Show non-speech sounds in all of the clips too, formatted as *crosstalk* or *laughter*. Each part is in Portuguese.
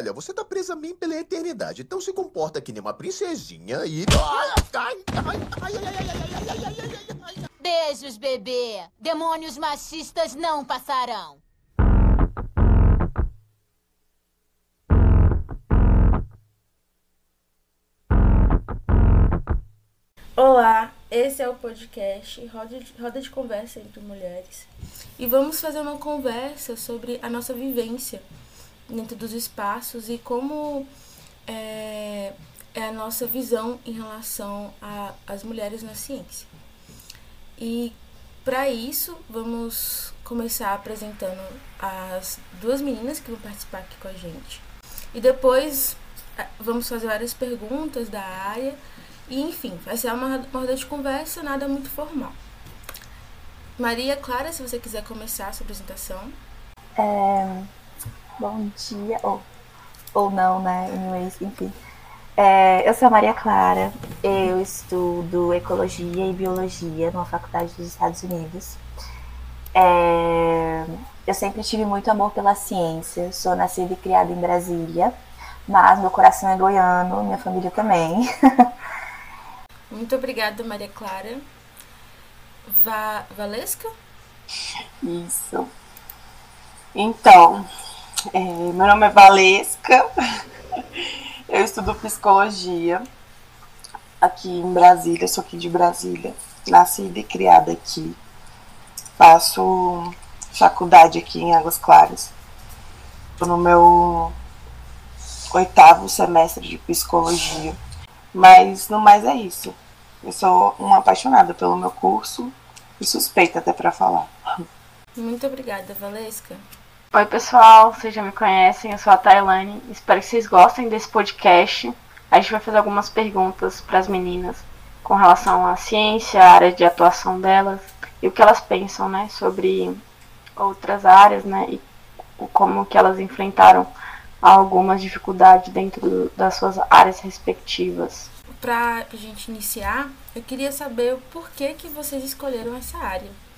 Olha, você tá presa a mim pela eternidade, então se comporta que nem uma princesinha e. Beijos, bebê. Demônios machistas não passarão. Olá, esse é o podcast Roda de, Roda de Conversa entre Mulheres. E vamos fazer uma conversa sobre a nossa vivência dentro dos espaços e como é, é a nossa visão em relação às mulheres na ciência. E para isso, vamos começar apresentando as duas meninas que vão participar aqui com a gente. E depois é, vamos fazer várias perguntas da área e, enfim, vai ser uma, uma roda de conversa, nada muito formal. Maria Clara, se você quiser começar a sua apresentação. É, bom dia, ou, ou não, né? Anyways, enfim. É, eu sou a Maria Clara, eu estudo Ecologia e Biologia numa faculdade dos Estados Unidos. É, eu sempre tive muito amor pela ciência, sou nascida e criada em Brasília, mas meu coração é goiano, minha família também. *laughs* Muito obrigada, Maria Clara. Va Valesca? Isso. Então, é, meu nome é Valesca, eu estudo psicologia aqui em Brasília, sou aqui de Brasília, nascida e criada aqui. Faço faculdade aqui em Águas Claras. Estou no meu oitavo semestre de psicologia. Mas no mais é isso. Eu sou uma apaixonada pelo meu curso e suspeita até para falar. Muito obrigada, Valesca. Oi, pessoal, vocês já me conhecem, eu sou a Tailane. Espero que vocês gostem desse podcast. A gente vai fazer algumas perguntas para as meninas com relação à ciência, a área de atuação delas e o que elas pensam, né, sobre outras áreas, né, e como que elas enfrentaram algumas dificuldades dentro das suas áreas respectivas. Para a gente iniciar, eu queria saber o porquê que vocês escolheram essa área.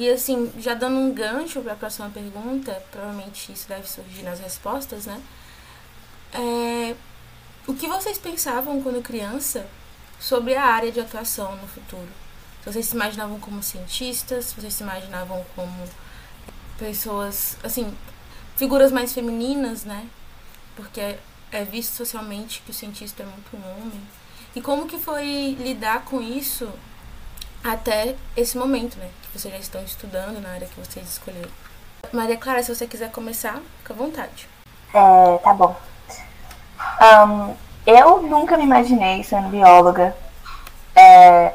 E assim, já dando um gancho para a próxima pergunta, provavelmente isso deve surgir nas respostas, né? É, o que vocês pensavam quando criança sobre a área de atuação no futuro? Vocês se imaginavam como cientistas, vocês se imaginavam como pessoas, assim, figuras mais femininas, né? porque é visto socialmente que o cientista é muito um homem. E como que foi lidar com isso até esse momento, né? Que vocês já estão estudando na área que vocês escolheram. Maria Clara, se você quiser começar, fica à vontade. É, tá bom. Um, eu nunca me imaginei sendo bióloga. É,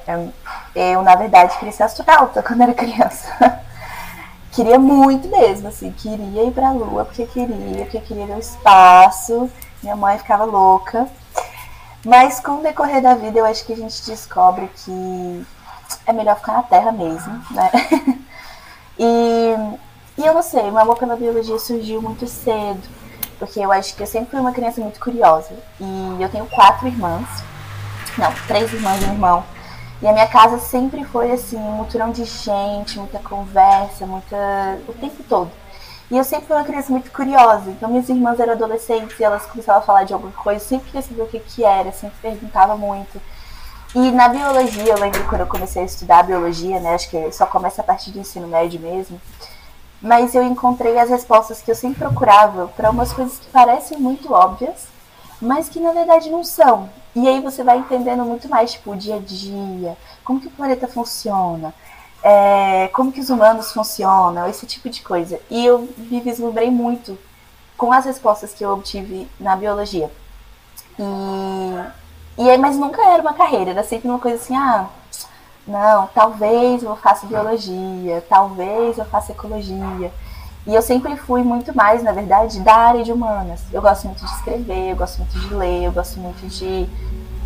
eu, na verdade, queria ser astronauta quando era criança. *laughs* queria muito mesmo, assim, queria ir pra lua porque queria, porque queria ver o espaço. Minha mãe ficava louca. Mas com o decorrer da vida, eu acho que a gente descobre que é melhor ficar na Terra mesmo, né? *laughs* e, e eu não sei, meu amor pela biologia surgiu muito cedo, porque eu acho que eu sempre fui uma criança muito curiosa. E eu tenho quatro irmãs, não, três irmãs e um irmão. E a minha casa sempre foi assim, um mutirão de gente, muita conversa, muita. o tempo todo. E eu sempre fui uma criança muito curiosa. Então minhas irmãs eram adolescentes e elas começavam a falar de alguma coisa, eu sempre queria saber o que, que era, sempre perguntava muito. E na biologia, eu lembro quando eu comecei a estudar biologia, né? Acho que só começa a partir do ensino médio mesmo. Mas eu encontrei as respostas que eu sempre procurava para umas coisas que parecem muito óbvias, mas que na verdade não são. E aí você vai entendendo muito mais, tipo, o dia a dia, como que o planeta funciona, é, como que os humanos funcionam, esse tipo de coisa. E eu me vislumbrei muito com as respostas que eu obtive na biologia. E, e aí, mas nunca era uma carreira, era sempre uma coisa assim, ah, não, talvez eu faça biologia, talvez eu faça ecologia. E eu sempre fui muito mais, na verdade, da área de humanas. Eu gosto muito de escrever, eu gosto muito de ler, eu gosto muito de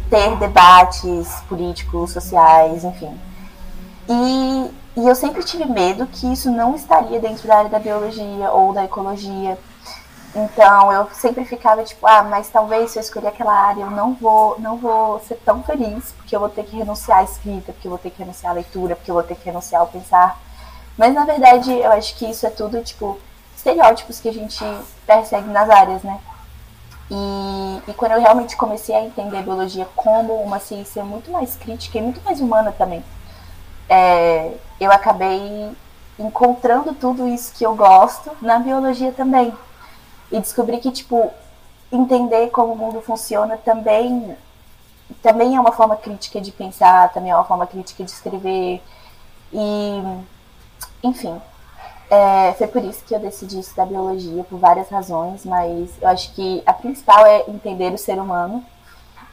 ter debates políticos, sociais, enfim. E, e eu sempre tive medo que isso não estaria dentro da área da biologia ou da ecologia. Então eu sempre ficava tipo, ah, mas talvez se eu escolher aquela área eu não vou, não vou ser tão feliz, porque eu vou ter que renunciar à escrita, porque eu vou ter que renunciar à leitura, porque eu vou ter que renunciar ao pensar. Mas na verdade, eu acho que isso é tudo, tipo, estereótipos que a gente persegue nas áreas, né? E, e quando eu realmente comecei a entender a biologia como uma ciência muito mais crítica e muito mais humana também, é, eu acabei encontrando tudo isso que eu gosto na biologia também. E descobri que, tipo, entender como o mundo funciona também também é uma forma crítica de pensar, também é uma forma crítica de escrever. E, enfim, é, foi por isso que eu decidi estudar biologia, por várias razões, mas eu acho que a principal é entender o ser humano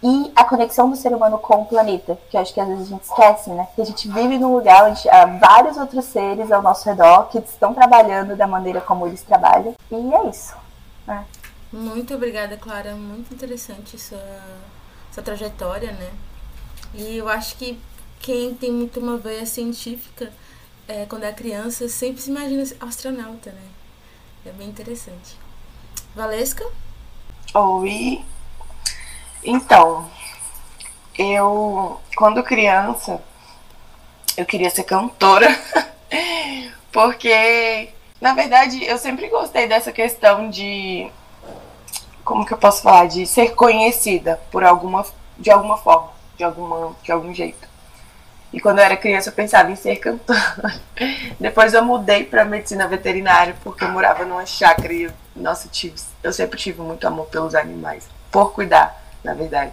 e a conexão do ser humano com o planeta, que eu acho que às vezes a gente esquece, né? Que a gente vive num lugar onde há vários outros seres ao nosso redor que estão trabalhando da maneira como eles trabalham. E é isso. Né? Muito obrigada, Clara. Muito interessante sua, sua trajetória, né? E eu acho que quem tem muito uma veia científica, é, quando é criança, sempre se imagina astronauta, né? É bem interessante. Valesca? Oi. Então, eu, quando criança, eu queria ser cantora, *laughs* porque, na verdade, eu sempre gostei dessa questão de, como que eu posso falar, de ser conhecida por alguma, de alguma forma, de, alguma, de algum jeito. E quando eu era criança eu pensava em ser cantora. *laughs* Depois eu mudei para medicina veterinária porque eu morava numa chácara e, nossa, tive, eu sempre tive muito amor pelos animais, por cuidar na verdade.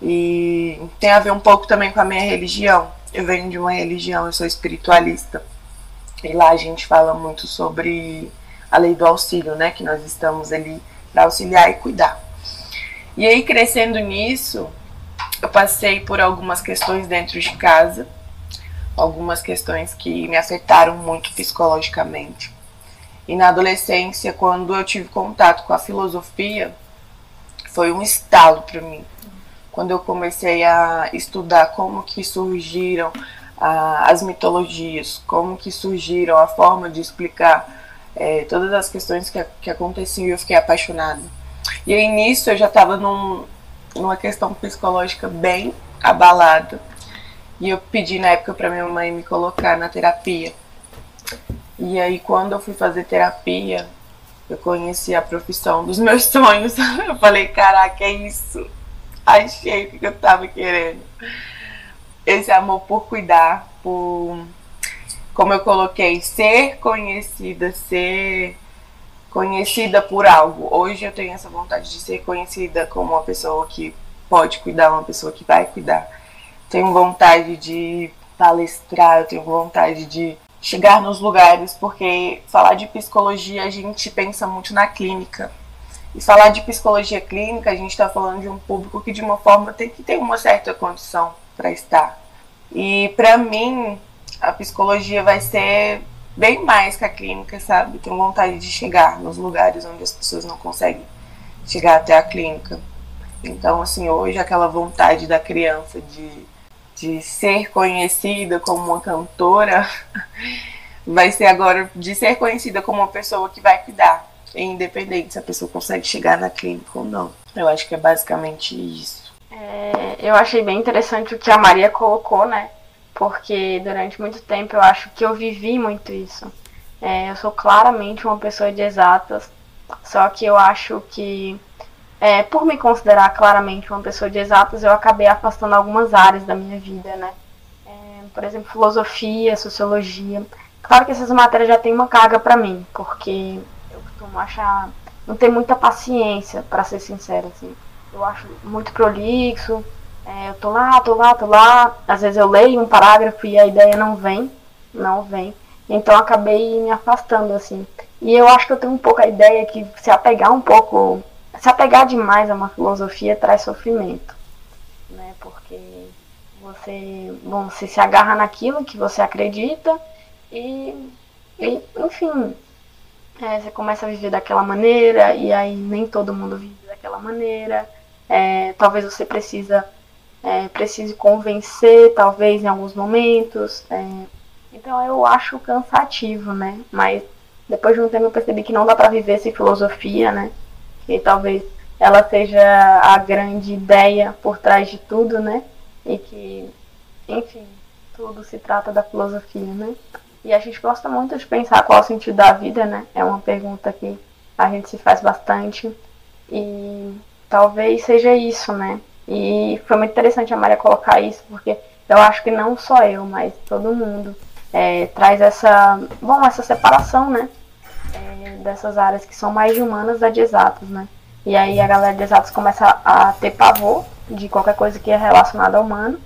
E tem a ver um pouco também com a minha religião. Eu venho de uma religião, eu sou espiritualista. E lá a gente fala muito sobre a lei do auxílio, né? Que nós estamos ali para auxiliar e cuidar. E aí, crescendo nisso, eu passei por algumas questões dentro de casa, algumas questões que me afetaram muito psicologicamente. E na adolescência, quando eu tive contato com a filosofia, foi um estalo para mim. Quando eu comecei a estudar como que surgiram as mitologias, como que surgiram a forma de explicar é, todas as questões que, que aconteciam, eu fiquei apaixonada. E aí nisso eu já estava num, numa questão psicológica bem abalada. E eu pedi na época para minha mãe me colocar na terapia. E aí quando eu fui fazer terapia, eu conheci a profissão dos meus *laughs* sonhos. Eu falei, caraca, é isso. Achei o que eu tava querendo. Esse amor por cuidar, por, como eu coloquei, ser conhecida, ser conhecida por algo. Hoje eu tenho essa vontade de ser conhecida como uma pessoa que pode cuidar, uma pessoa que vai cuidar. Tenho vontade de palestrar, tenho vontade de chegar nos lugares, porque falar de psicologia a gente pensa muito na clínica. E falar de psicologia clínica, a gente está falando de um público que de uma forma tem que ter uma certa condição para estar. E para mim, a psicologia vai ser bem mais que a clínica, sabe? Tenho vontade de chegar nos lugares onde as pessoas não conseguem chegar até a clínica. Então, assim, hoje aquela vontade da criança de de ser conhecida como uma cantora *laughs* vai ser agora de ser conhecida como uma pessoa que vai cuidar, independente se a pessoa consegue chegar na clínica ou não. Eu acho que é basicamente isso. É, eu achei bem interessante o que a Maria colocou, né? Porque durante muito tempo eu acho que eu vivi muito isso. É, eu sou claramente uma pessoa de exatas, só que eu acho que é, por me considerar claramente uma pessoa de exatas, eu acabei afastando algumas áreas da minha vida, né? É, por exemplo, filosofia, sociologia. Claro que essas matérias já têm uma carga para mim, porque eu costumo achar. não ter muita paciência, para ser sincera, assim. Eu acho muito prolixo, é, eu tô lá, tô lá, tô lá. Às vezes eu leio um parágrafo e a ideia não vem, não vem. Então acabei me afastando, assim. E eu acho que eu tenho um pouco a ideia que se apegar um pouco se apegar demais a uma filosofia traz sofrimento, né? Porque você, bom, você se agarra naquilo que você acredita e, e enfim, é, você começa a viver daquela maneira e aí nem todo mundo vive daquela maneira. É, talvez você precisa é, precise convencer, talvez em alguns momentos. É, então eu acho cansativo, né? Mas depois de um tempo eu percebi que não dá para viver sem filosofia, né? que talvez ela seja a grande ideia por trás de tudo, né? E que, enfim, tudo se trata da filosofia, né? E a gente gosta muito de pensar qual é o sentido da vida, né? É uma pergunta que a gente se faz bastante. E talvez seja isso, né? E foi muito interessante a Maria colocar isso, porque eu acho que não só eu, mas todo mundo é, traz essa, bom, essa separação, né? É, dessas áreas que são mais de humanas da de exatas, né? E aí a galera de exatas começa a ter pavor de qualquer coisa que é relacionada ao humano.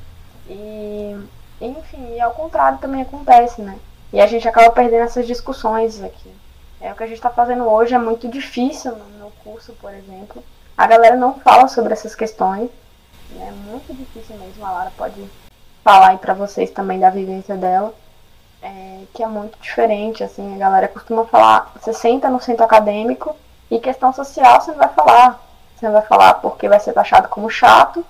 E, enfim, e ao contrário também acontece, né? E a gente acaba perdendo essas discussões aqui. É o que a gente está fazendo hoje, é muito difícil no, no curso, por exemplo. A galera não fala sobre essas questões. É muito difícil mesmo. A Lara pode falar aí pra vocês também da vivência dela. É, que é muito diferente, assim, a galera costuma falar, você senta no centro acadêmico e questão social você não vai falar. Você não vai falar porque vai ser taxado como chato,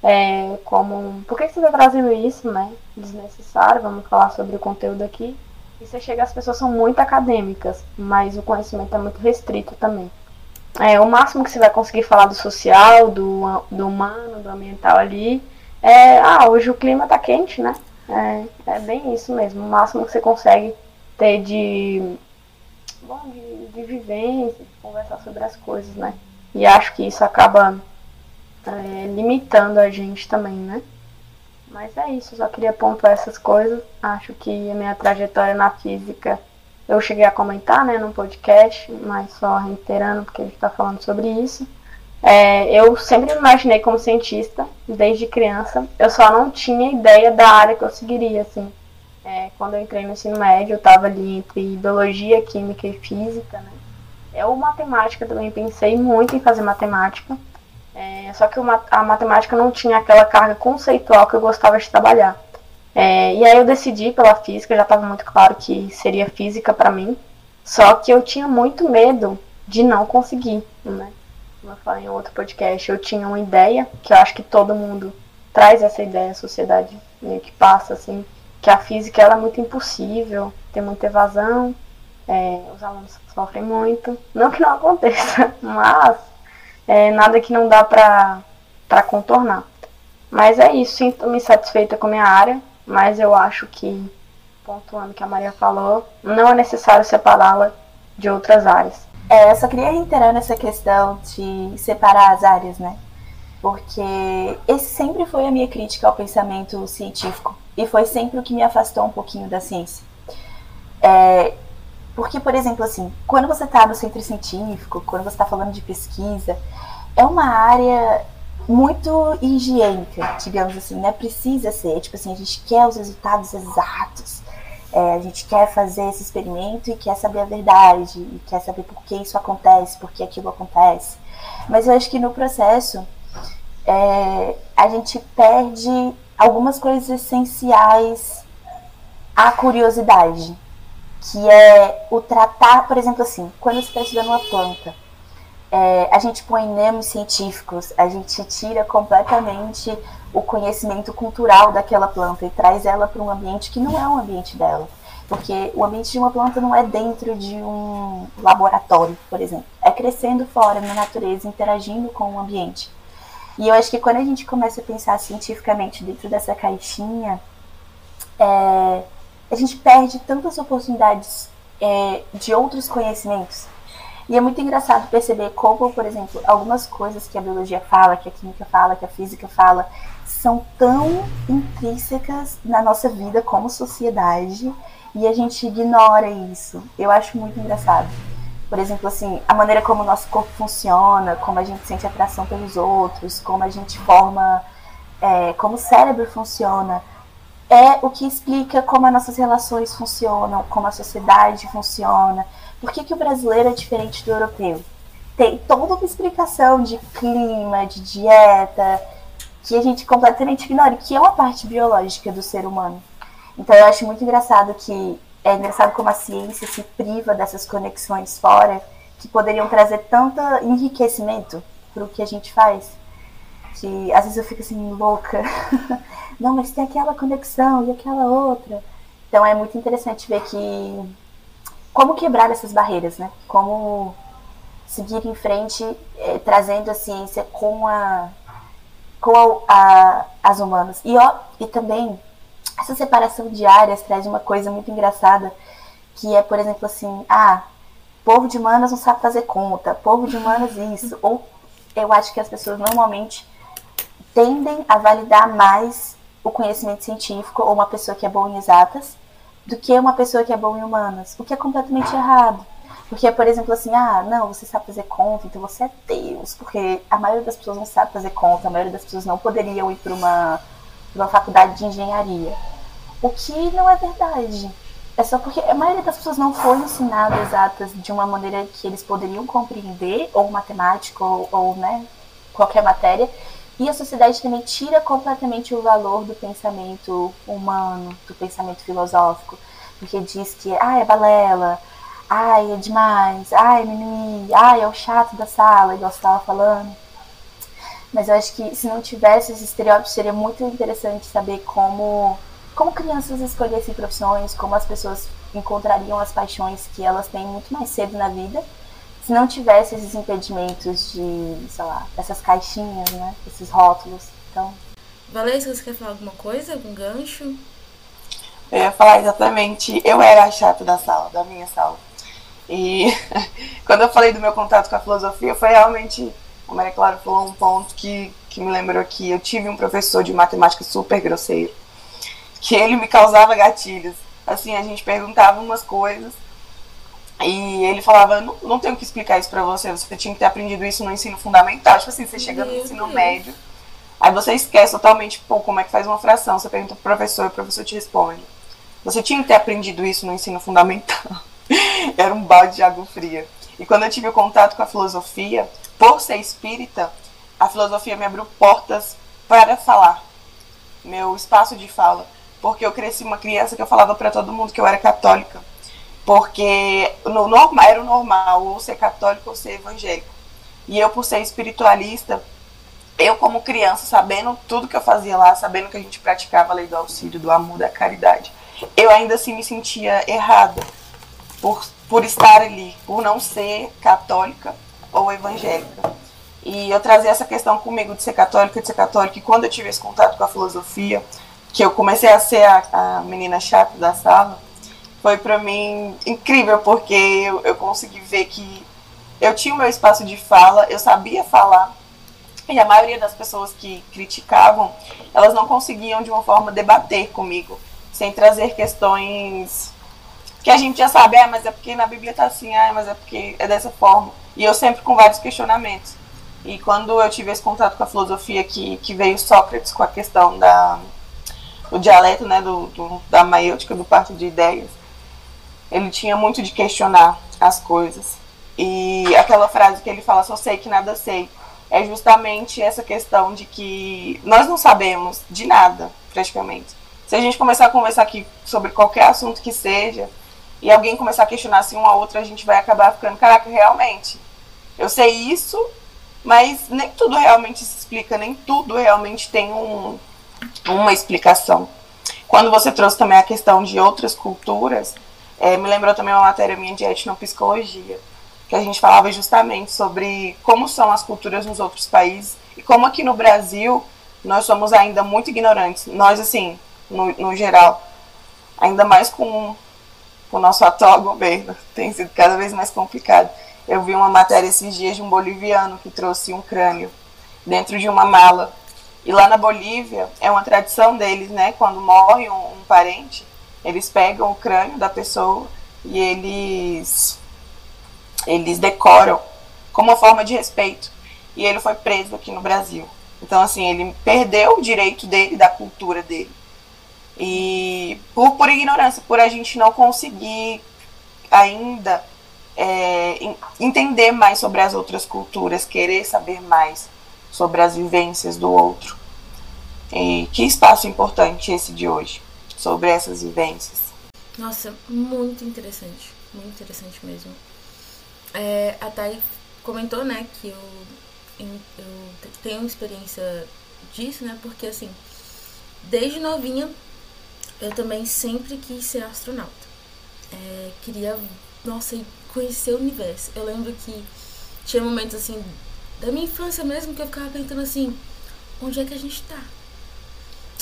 é, como. Por que você está trazendo isso, né? Desnecessário, vamos falar sobre o conteúdo aqui. E você chega, as pessoas são muito acadêmicas, mas o conhecimento é muito restrito também. É, o máximo que você vai conseguir falar do social, do, do humano, do ambiental ali, é, ah, hoje o clima tá quente, né? É, é bem isso mesmo. O máximo que você consegue ter de, bom, de, de vivência, de conversar sobre as coisas, né? E acho que isso acaba é, limitando a gente também, né? Mas é isso, só queria pontuar essas coisas. Acho que a minha trajetória na física eu cheguei a comentar né, no podcast, mas só reiterando porque a gente está falando sobre isso. É, eu sempre me imaginei como cientista, desde criança. Eu só não tinha ideia da área que eu seguiria, assim. É, quando eu entrei no ensino médio, eu estava ali entre biologia, química e física, né? Eu, matemática, também pensei muito em fazer matemática. É, só que a matemática não tinha aquela carga conceitual que eu gostava de trabalhar. É, e aí eu decidi pela física, já estava muito claro que seria física para mim. Só que eu tinha muito medo de não conseguir, né? Como eu falei em outro podcast, eu tinha uma ideia, que eu acho que todo mundo traz essa ideia, a sociedade meio que passa, assim, que a física ela é muito impossível, tem muita evasão, é, os alunos sofrem muito. Não que não aconteça, *laughs* mas é, nada que não dá pra contornar. Mas é isso, sinto-me satisfeita com a minha área, mas eu acho que, pontuando o que a Maria falou, não é necessário separá-la de outras áreas. É, eu só queria reiterar nessa questão de separar as áreas, né? Porque esse sempre foi a minha crítica ao pensamento científico e foi sempre o que me afastou um pouquinho da ciência. É, porque, por exemplo, assim, quando você está no centro científico, quando você está falando de pesquisa, é uma área muito higiênica, digamos assim, né? Precisa ser, tipo assim, a gente quer os resultados exatos, é, a gente quer fazer esse experimento e quer saber a verdade, e quer saber por que isso acontece, por que aquilo acontece. Mas eu acho que no processo é, a gente perde algumas coisas essenciais à curiosidade, que é o tratar, por exemplo, assim, quando você está estudando uma planta, é, a gente põe nomes científicos, a gente tira completamente o conhecimento cultural daquela planta e traz ela para um ambiente que não é o ambiente dela. Porque o ambiente de uma planta não é dentro de um laboratório, por exemplo. É crescendo fora, na natureza, interagindo com o ambiente. E eu acho que quando a gente começa a pensar cientificamente dentro dessa caixinha, é, a gente perde tantas oportunidades é, de outros conhecimentos e é muito engraçado perceber como, por exemplo, algumas coisas que a biologia fala, que a química fala, que a física fala, são tão intrínsecas na nossa vida como sociedade e a gente ignora isso. Eu acho muito engraçado. Por exemplo, assim, a maneira como o nosso corpo funciona, como a gente sente atração pelos outros, como a gente forma, é, como o cérebro funciona, é o que explica como as nossas relações funcionam, como a sociedade funciona. Por que, que o brasileiro é diferente do europeu? Tem toda uma explicação de clima, de dieta, que a gente completamente ignora, que é uma parte biológica do ser humano. Então eu acho muito engraçado que é engraçado como a ciência se priva dessas conexões fora que poderiam trazer tanto enriquecimento para o que a gente faz. Que às vezes eu fico assim louca. *laughs* Não, mas tem aquela conexão e aquela outra. Então é muito interessante ver que como quebrar essas barreiras, né? Como seguir em frente, eh, trazendo a ciência com a com a, a, as humanas. E, ó, e também essa separação de áreas traz uma coisa muito engraçada, que é, por exemplo, assim, ah, povo de humanas não sabe fazer conta, povo de humanas isso, ou eu acho que as pessoas normalmente tendem a validar mais o conhecimento científico ou uma pessoa que é boa em exatas do que uma pessoa que é boa em humanas, o que é completamente errado. Porque, por exemplo, assim, ah, não, você sabe fazer conta, então você é Deus. Porque a maioria das pessoas não sabe fazer conta, a maioria das pessoas não poderiam ir para uma, uma faculdade de engenharia. O que não é verdade. É só porque a maioria das pessoas não foi ensinada exatas de uma maneira que eles poderiam compreender, ou matemática, ou, ou né, qualquer matéria. E a sociedade também tira completamente o valor do pensamento humano, do pensamento filosófico. Porque diz que, ah, é balela, ai, é demais, ai, mimimi, ai, é o chato da sala, igual você estava falando. Mas eu acho que se não tivesse esses estereótipos, seria muito interessante saber como, como crianças escolhessem profissões, como as pessoas encontrariam as paixões que elas têm muito mais cedo na vida, se não tivesse esses impedimentos de, sei lá, essas caixinhas, né, esses rótulos. Então. Valência, você quer falar alguma coisa, algum gancho? Eu ia falar exatamente, eu era a chata da sala, da minha sala. E *laughs* quando eu falei do meu contato com a filosofia, foi realmente, a Maria Clara falou um ponto que, que me lembrou que eu tive um professor de matemática super grosseiro, que ele me causava gatilhos. Assim, a gente perguntava umas coisas e ele falava, não, não tenho que explicar isso pra você, você tinha que ter aprendido isso no ensino fundamental. Tipo assim, você chega no ensino médio, aí você esquece totalmente, pô, como é que faz uma fração. Você pergunta pro professor o professor te responde. Você tinha que ter aprendido isso no ensino fundamental. *laughs* Era um balde de água fria. E quando eu tive o contato com a filosofia, por ser espírita, a filosofia me abriu portas para falar, meu espaço de fala, porque eu cresci uma criança que eu falava para todo mundo que eu era católica, porque no normal era o normal ou ser católico ou ser evangélico. E eu por ser espiritualista, eu como criança, sabendo tudo que eu fazia lá, sabendo que a gente praticava a lei do auxílio, do amor, da caridade, eu ainda assim me sentia errada por, por estar ali, por não ser católica ou evangélica. E eu trazia essa questão comigo de ser católica, de ser católica, e quando eu tive esse contato com a filosofia, que eu comecei a ser a, a menina chata da sala, foi para mim incrível, porque eu, eu consegui ver que eu tinha o meu espaço de fala, eu sabia falar, e a maioria das pessoas que criticavam, elas não conseguiam de uma forma debater comigo, sem trazer questões que a gente já sabe, é, mas é porque na Bíblia tá assim, ah, mas é porque é dessa forma. E eu sempre com vários questionamentos. E quando eu tive esse contato com a filosofia que, que veio Sócrates com a questão da do dialeto, né, do, do da maêutica, do parto de ideias, ele tinha muito de questionar as coisas. E aquela frase que ele fala, só sei que nada sei, é justamente essa questão de que nós não sabemos de nada, praticamente. Se a gente começar a conversar aqui sobre qualquer assunto que seja, e alguém começar a questionar assim um a outro, a gente vai acabar ficando, caraca, realmente, eu sei isso, mas nem tudo realmente se explica, nem tudo realmente tem um, uma explicação. Quando você trouxe também a questão de outras culturas, é, me lembrou também uma matéria minha de etnopsicologia, que a gente falava justamente sobre como são as culturas nos outros países e como aqui no Brasil nós somos ainda muito ignorantes. Nós, assim, no, no geral, ainda mais com o nosso atual governo. *laughs* Tem sido cada vez mais complicado. Eu vi uma matéria esses dias de um boliviano que trouxe um crânio dentro de uma mala. E lá na Bolívia, é uma tradição deles, né? Quando morre um, um parente, eles pegam o crânio da pessoa e eles, eles decoram como uma forma de respeito. E ele foi preso aqui no Brasil. Então, assim, ele perdeu o direito dele, da cultura dele. E por, por ignorância, por a gente não conseguir ainda é, entender mais sobre as outras culturas, querer saber mais sobre as vivências do outro. E que espaço importante esse de hoje, sobre essas vivências. Nossa, muito interessante, muito interessante mesmo. É, a Thay comentou, né, que eu, eu tenho experiência disso, né, porque assim, desde novinha eu também sempre quis ser astronauta. É, queria, nossa, conhecer o universo. Eu lembro que tinha momentos assim, da minha infância mesmo, que eu ficava pensando assim, onde é que a gente tá?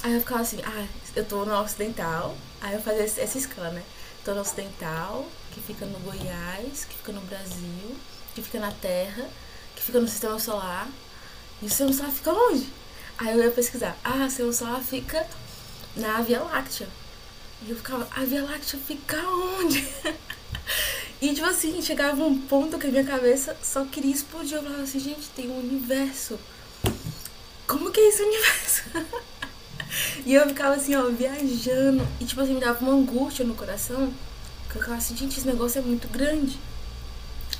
Aí eu ficava assim, ah, eu tô no Ocidental, aí eu fazia essa escala, né? Tô no Ocidental, que fica no Goiás, que fica no Brasil, que fica na Terra, que fica no sistema solar. E o sistema solar fica onde? Aí eu ia pesquisar. Ah, o sistema solar fica na Via Láctea. E eu ficava, a Via Láctea fica onde? *laughs* e tipo assim, chegava um ponto que a minha cabeça só queria explodir. Eu falava assim, gente, tem um universo. Como que é esse universo? *laughs* *laughs* e eu ficava assim, ó, viajando. E tipo assim, me dava uma angústia no coração. Que eu ficava assim, gente, esse negócio é muito grande.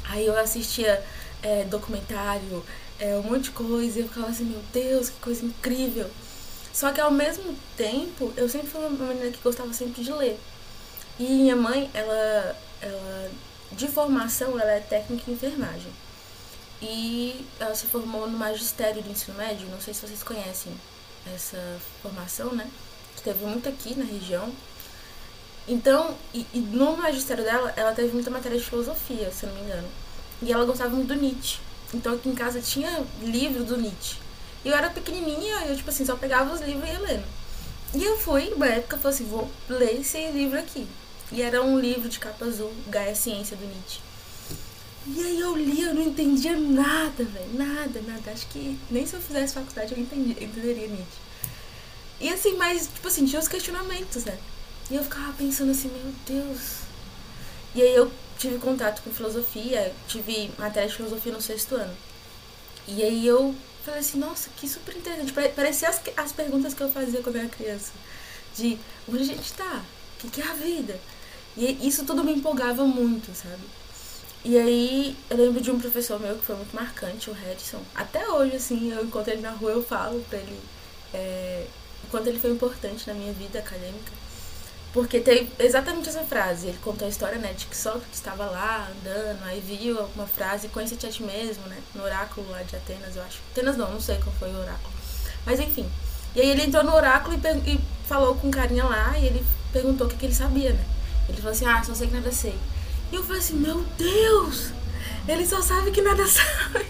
Aí eu assistia é, documentário, é, um monte de coisa, e eu ficava assim, meu Deus, que coisa incrível. Só que ao mesmo tempo, eu sempre fui uma menina que gostava sempre de ler. E minha mãe, ela, ela de formação, ela é técnica em enfermagem. E ela se formou no magistério do ensino médio, não sei se vocês conhecem essa formação, né? Que teve muito aqui na região. Então, e, e no magistério dela, ela teve muita matéria de filosofia, se eu não me engano. E ela gostava muito do Nietzsche. Então aqui em casa tinha livro do Nietzsche. E eu era pequenininha, eu, tipo assim, só pegava os livros e ia lendo. E eu fui, uma época, falei assim, vou ler esse livro aqui. E era um livro de capa azul, Gaia Ciência, do Nietzsche. E aí eu li, eu não entendia nada, velho, nada, nada. Acho que nem se eu fizesse faculdade eu entendi, entenderia Nietzsche. E assim, mas, tipo assim, tinha os questionamentos, né? E eu ficava pensando assim, meu Deus. E aí eu tive contato com filosofia, tive matéria de filosofia no sexto ano. E aí eu falei assim, nossa, que super interessante. Parecia as, as perguntas que eu fazia quando eu era criança. De onde a gente tá? O que, que é a vida? E isso tudo me empolgava muito, sabe? E aí eu lembro de um professor meu que foi muito marcante, o Harrison. Até hoje, assim, eu encontro ele na rua, eu falo pra ele é, o quanto ele foi importante na minha vida acadêmica. Porque tem exatamente essa frase. Ele contou a história, né, de que Sócrates estava lá andando, aí viu alguma frase, conhece-te a ti mesmo, né, no oráculo lá de Atenas, eu acho. Atenas não, não sei qual foi o oráculo. Mas enfim. E aí ele entrou no oráculo e, e falou com um carinha lá e ele perguntou o que, que ele sabia, né. Ele falou assim, ah, só sei que nada sei. E eu falei assim, meu Deus! Ele só sabe que nada sabe.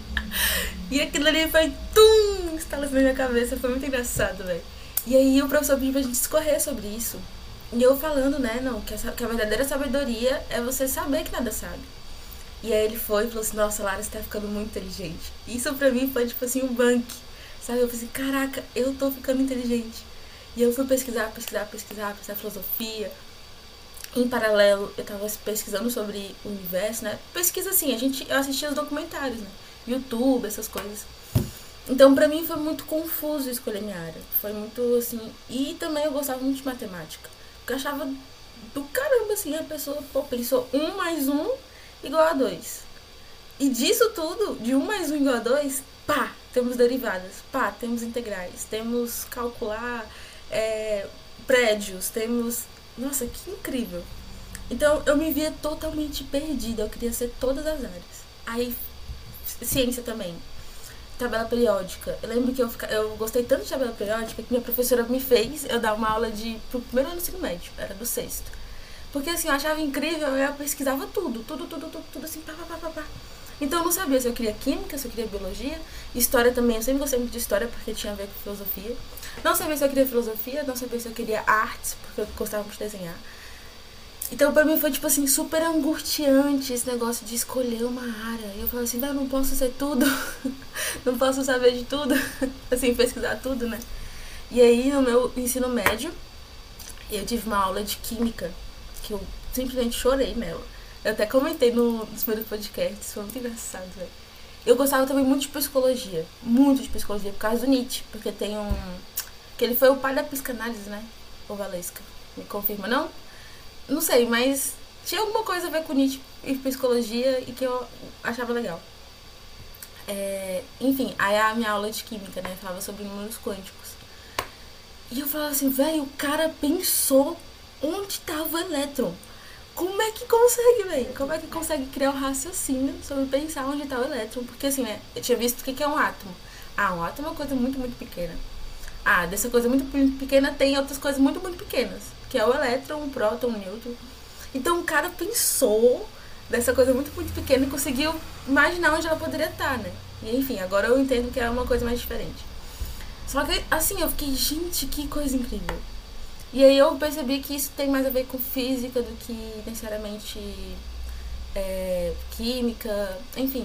*laughs* e aquilo ali foi tum! Instalou na minha cabeça, foi muito engraçado, velho. E aí o professor pediu pra gente discorrer sobre isso. E eu falando, né, não, que, essa, que a verdadeira sabedoria é você saber que nada sabe. E aí ele foi e falou assim, nossa, Lara, você tá ficando muito inteligente. Isso pra mim foi tipo assim, um bank. Sabe? Eu falei assim, caraca, eu tô ficando inteligente. E eu fui pesquisar, pesquisar, pesquisar, pesquisar filosofia. Em paralelo, eu tava pesquisando sobre o universo, né? Pesquisa assim, a gente, eu assistia os documentários, né? YouTube, essas coisas. Então, pra mim foi muito confuso escolher minha área. Foi muito assim. E também eu gostava muito de matemática. Porque eu achava do caramba, assim, a pessoa, pô, pensou um mais um igual a dois. E disso tudo, de um mais um igual a dois, pá, temos derivadas, pá, temos integrais, temos calcular é, prédios, temos. Nossa, que incrível! Então eu me via totalmente perdida, eu queria ser todas as áreas. Aí, ciência também tabela periódica. Eu lembro que eu, fica, eu gostei tanto de tabela periódica que minha professora me fez eu dar uma aula de pro primeiro ano do ensino médio, era do sexto. Porque assim, eu achava incrível, eu pesquisava tudo, tudo, tudo, tudo, tudo assim, pá, pá, pá, pá, pá. Então eu não sabia se eu queria química, se eu queria biologia, história também, eu sempre gostei muito de história porque tinha a ver com filosofia. Não sabia se eu queria filosofia, não sabia se eu queria artes, porque eu gostava muito de desenhar. Então pra mim foi tipo assim, super angustiante esse negócio de escolher uma área. E eu falei assim, eu não posso ser tudo, *laughs* não posso saber de tudo, *laughs* assim, pesquisar tudo, né? E aí no meu ensino médio, eu tive uma aula de química, que eu simplesmente chorei nela. Eu até comentei no, nos meus podcasts, foi muito engraçado, velho. Eu gostava também muito de psicologia, muito de psicologia, por causa do Nietzsche, porque tem um. Que ele foi o pai da psicanálise, né? O Valesca. Me confirma, não? Não sei, mas tinha alguma coisa a ver com Nietzsche e psicologia e que eu achava legal. É, enfim, aí a minha aula de química, né, falava sobre números quânticos. E eu falava assim, velho, o cara pensou onde estava o elétron. Como é que consegue, velho? Como é que consegue criar o um raciocínio sobre pensar onde está o elétron? Porque assim, né, eu tinha visto o que é um átomo. Ah, um átomo é uma coisa muito, muito pequena. Ah, dessa coisa muito pequena tem outras coisas muito, muito pequenas que é o elétron, o próton, o nêutron. Então o cara pensou dessa coisa muito, muito pequena e conseguiu imaginar onde ela poderia estar, né? E enfim, agora eu entendo que é uma coisa mais diferente. Só que assim, eu fiquei, gente, que coisa incrível. E aí eu percebi que isso tem mais a ver com física do que necessariamente é, química, enfim.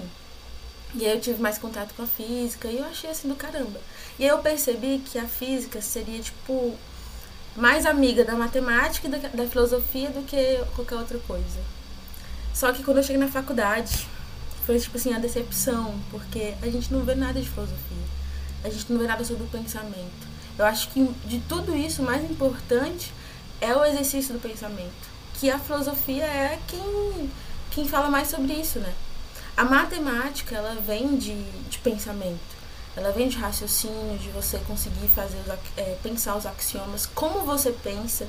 E aí eu tive mais contato com a física e eu achei assim do caramba. E aí eu percebi que a física seria, tipo, mais amiga da matemática e da, da filosofia do que qualquer outra coisa. Só que quando eu cheguei na faculdade, foi tipo assim, a decepção, porque a gente não vê nada de filosofia. A gente não vê nada sobre o pensamento. Eu acho que de tudo isso, o mais importante é o exercício do pensamento. Que a filosofia é quem, quem fala mais sobre isso, né? A matemática, ela vem de, de pensamento. Ela vem de raciocínio, de você conseguir fazer os, é, pensar os axiomas, como você pensa.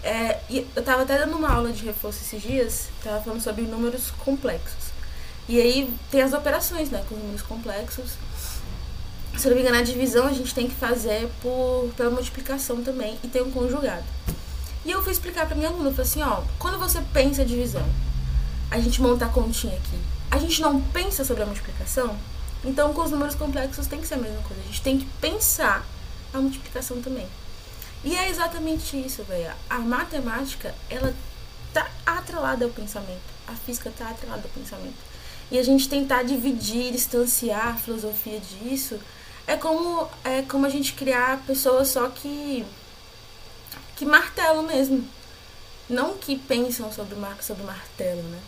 É, e eu estava até dando uma aula de reforço esses dias, estava falando sobre números complexos. E aí tem as operações, né, com números complexos. Se não me engano, a divisão a gente tem que fazer por, pela multiplicação também e tem um conjugado. E eu fui explicar para minha aluna, eu falei assim, ó, quando você pensa divisão, a gente monta a continha aqui, a gente não pensa sobre a multiplicação, então com os números complexos tem que ser a mesma coisa. A gente tem que pensar a multiplicação também. E é exatamente isso, velho. A matemática, ela tá atrelada ao pensamento. A física tá atrelada ao pensamento. E a gente tentar dividir, distanciar a filosofia disso, é como é como a gente criar pessoas só que que martelam mesmo. Não que pensam sobre, mar, sobre martelo, né?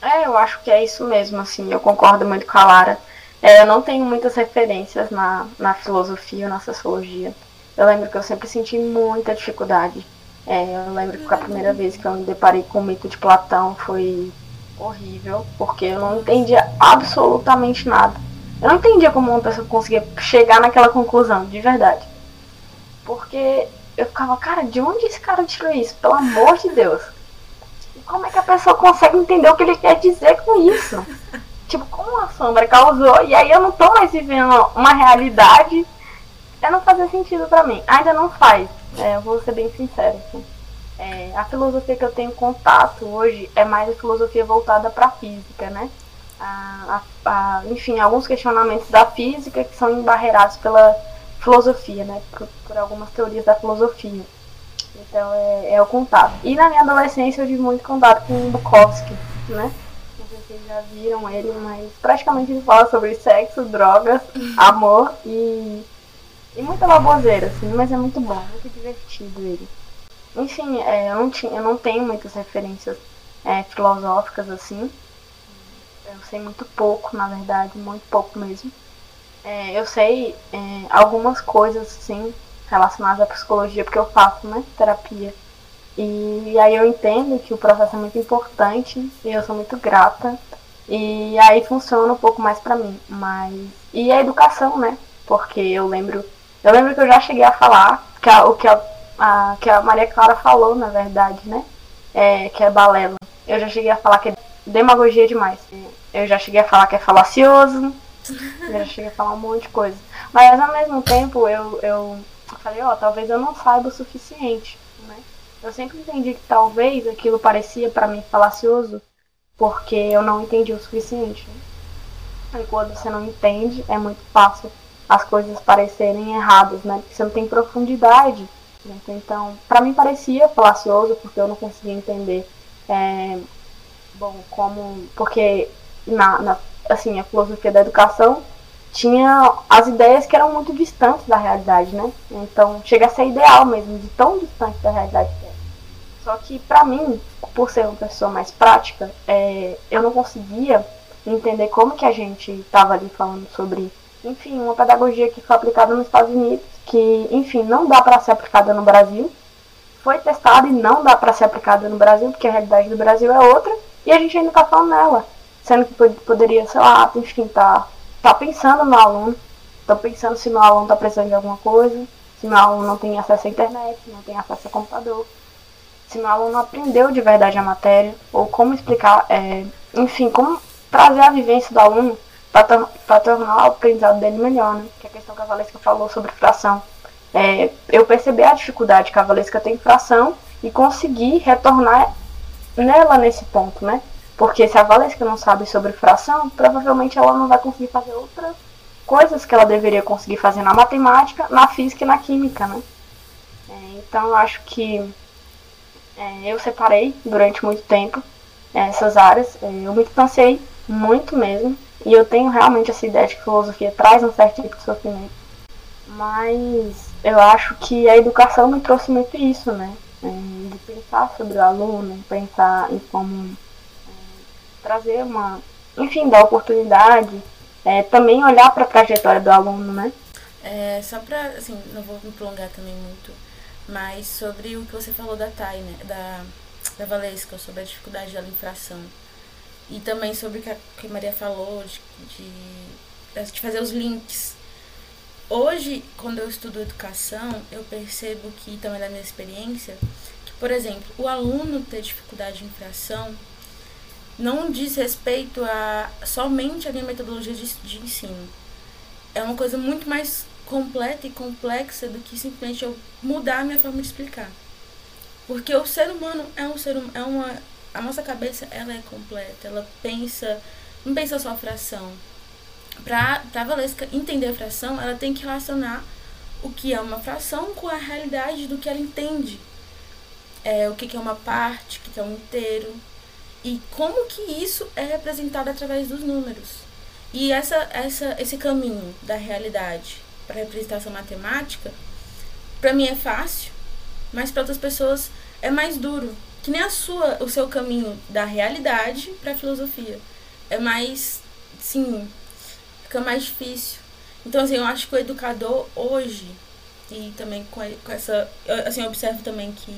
É, eu acho que é isso mesmo, assim, eu concordo muito com a Lara. É, eu não tenho muitas referências na, na filosofia ou na sociologia. Eu lembro que eu sempre senti muita dificuldade. É, eu lembro que a primeira vez que eu me deparei com o mito de Platão foi horrível, porque eu não entendia absolutamente nada. Eu não entendia como uma pessoa conseguia chegar naquela conclusão, de verdade. Porque eu ficava, cara, de onde esse cara tirou isso? Pelo amor de Deus como é que a pessoa consegue entender o que ele quer dizer com isso? tipo, como a sombra causou, e aí eu não tô mais vivendo uma realidade, é não fazer sentido para mim. Ainda não faz, é, eu vou ser bem sincera. Assim. É, a filosofia que eu tenho contato hoje é mais a filosofia voltada para a física, né? A, a, a, enfim, alguns questionamentos da física que são embarreirados pela filosofia, né? Por, por algumas teorias da filosofia. Então é, é, o contato. E na minha adolescência eu tive muito contato com Bukowski, né? Não sei se vocês já viram ele, mas praticamente ele fala sobre sexo, drogas, *laughs* amor e, e muita baboseira, assim, mas é muito bom, muito divertido ele. Enfim, é, eu, não tinha, eu não tenho muitas referências é, filosóficas assim. Eu sei muito pouco, na verdade, muito pouco mesmo. É, eu sei é, algumas coisas, assim, relacionadas à psicologia, porque eu faço, né, terapia. E, aí eu entendo que o processo é muito importante e eu sou muito grata. E aí funciona um pouco mais para mim, mas e a educação, né? Porque eu lembro, eu lembro que eu já cheguei a falar que a, o que a, a, que a Maria Clara falou, na verdade, né? É, que é balela. Eu já cheguei a falar que é demagogia demais. Eu já cheguei a falar que é falacioso. Eu já cheguei a falar um monte de coisa. Mas ao mesmo tempo eu, eu eu falei, ó, oh, talvez eu não saiba o suficiente, né? Eu sempre entendi que talvez aquilo parecia para mim falacioso porque eu não entendi o suficiente. Né? E quando você não entende, é muito fácil as coisas parecerem erradas, né? Porque você não tem profundidade. Né? Então, para mim parecia falacioso porque eu não conseguia entender. É, bom, como. Porque na, na, assim, a filosofia da educação tinha as ideias que eram muito distantes da realidade, né? Então chega a ser ideal mesmo, de tão distante da realidade que é. Só que para mim, por ser uma pessoa mais prática, é, eu não conseguia entender como que a gente estava ali falando sobre, enfim, uma pedagogia que foi aplicada nos Estados Unidos, que, enfim, não dá para ser aplicada no Brasil. Foi testada e não dá para ser aplicada no Brasil, porque a realidade do Brasil é outra, e a gente ainda está falando nela. Sendo que poderia, sei lá, enfim, tá tá pensando no aluno, tô pensando se meu aluno tá precisando de alguma coisa, se meu aluno não tem acesso à internet, não tem acesso ao computador, se meu aluno aprendeu de verdade a matéria, ou como explicar, é, enfim, como trazer a vivência do aluno para tornar o aprendizado dele melhor, né? Que é a questão que a Valesca falou sobre fração. É, eu percebi a dificuldade que a Valesca tem em fração e conseguir retornar nela nesse ponto, né? Porque se a Valesca não sabe sobre fração, provavelmente ela não vai conseguir fazer outras coisas que ela deveria conseguir fazer na matemática, na física e na química, né? É, então acho que é, eu separei durante muito tempo é, essas áreas. É, eu me distanciei muito mesmo E eu tenho realmente essa ideia de que filosofia traz um certo tipo de sofrimento. Mas eu acho que a educação me trouxe muito isso, né? É, de pensar sobre o aluno, pensar em como trazer uma. Enfim, dar oportunidade. É, também olhar para a trajetória do aluno, né? É, só pra, assim, não vou me prolongar também muito, mas sobre o que você falou da Thay, né? Da, da Valesca, sobre a dificuldade da infração. E também sobre o que a, que Maria falou, de, de, de fazer os links. Hoje, quando eu estudo educação, eu percebo que, também da minha experiência, que, por exemplo, o aluno ter dificuldade de infração não diz respeito a somente a minha metodologia de, de ensino. É uma coisa muito mais completa e complexa do que simplesmente eu mudar a minha forma de explicar. Porque o ser humano é um ser hum, é uma a nossa cabeça ela é completa, ela pensa, não pensa só a fração. Para a Valesca entender a fração, ela tem que relacionar o que é uma fração com a realidade do que ela entende. É, o que, que é uma parte, o que, que é um inteiro. E como que isso é representado através dos números. E essa, essa, esse caminho da realidade para representação matemática, para mim é fácil, mas para outras pessoas é mais duro. Que nem a sua, o seu caminho da realidade para a filosofia. É mais, sim, fica mais difícil. Então, assim, eu acho que o educador hoje, e também com, com essa. Assim, eu observo também que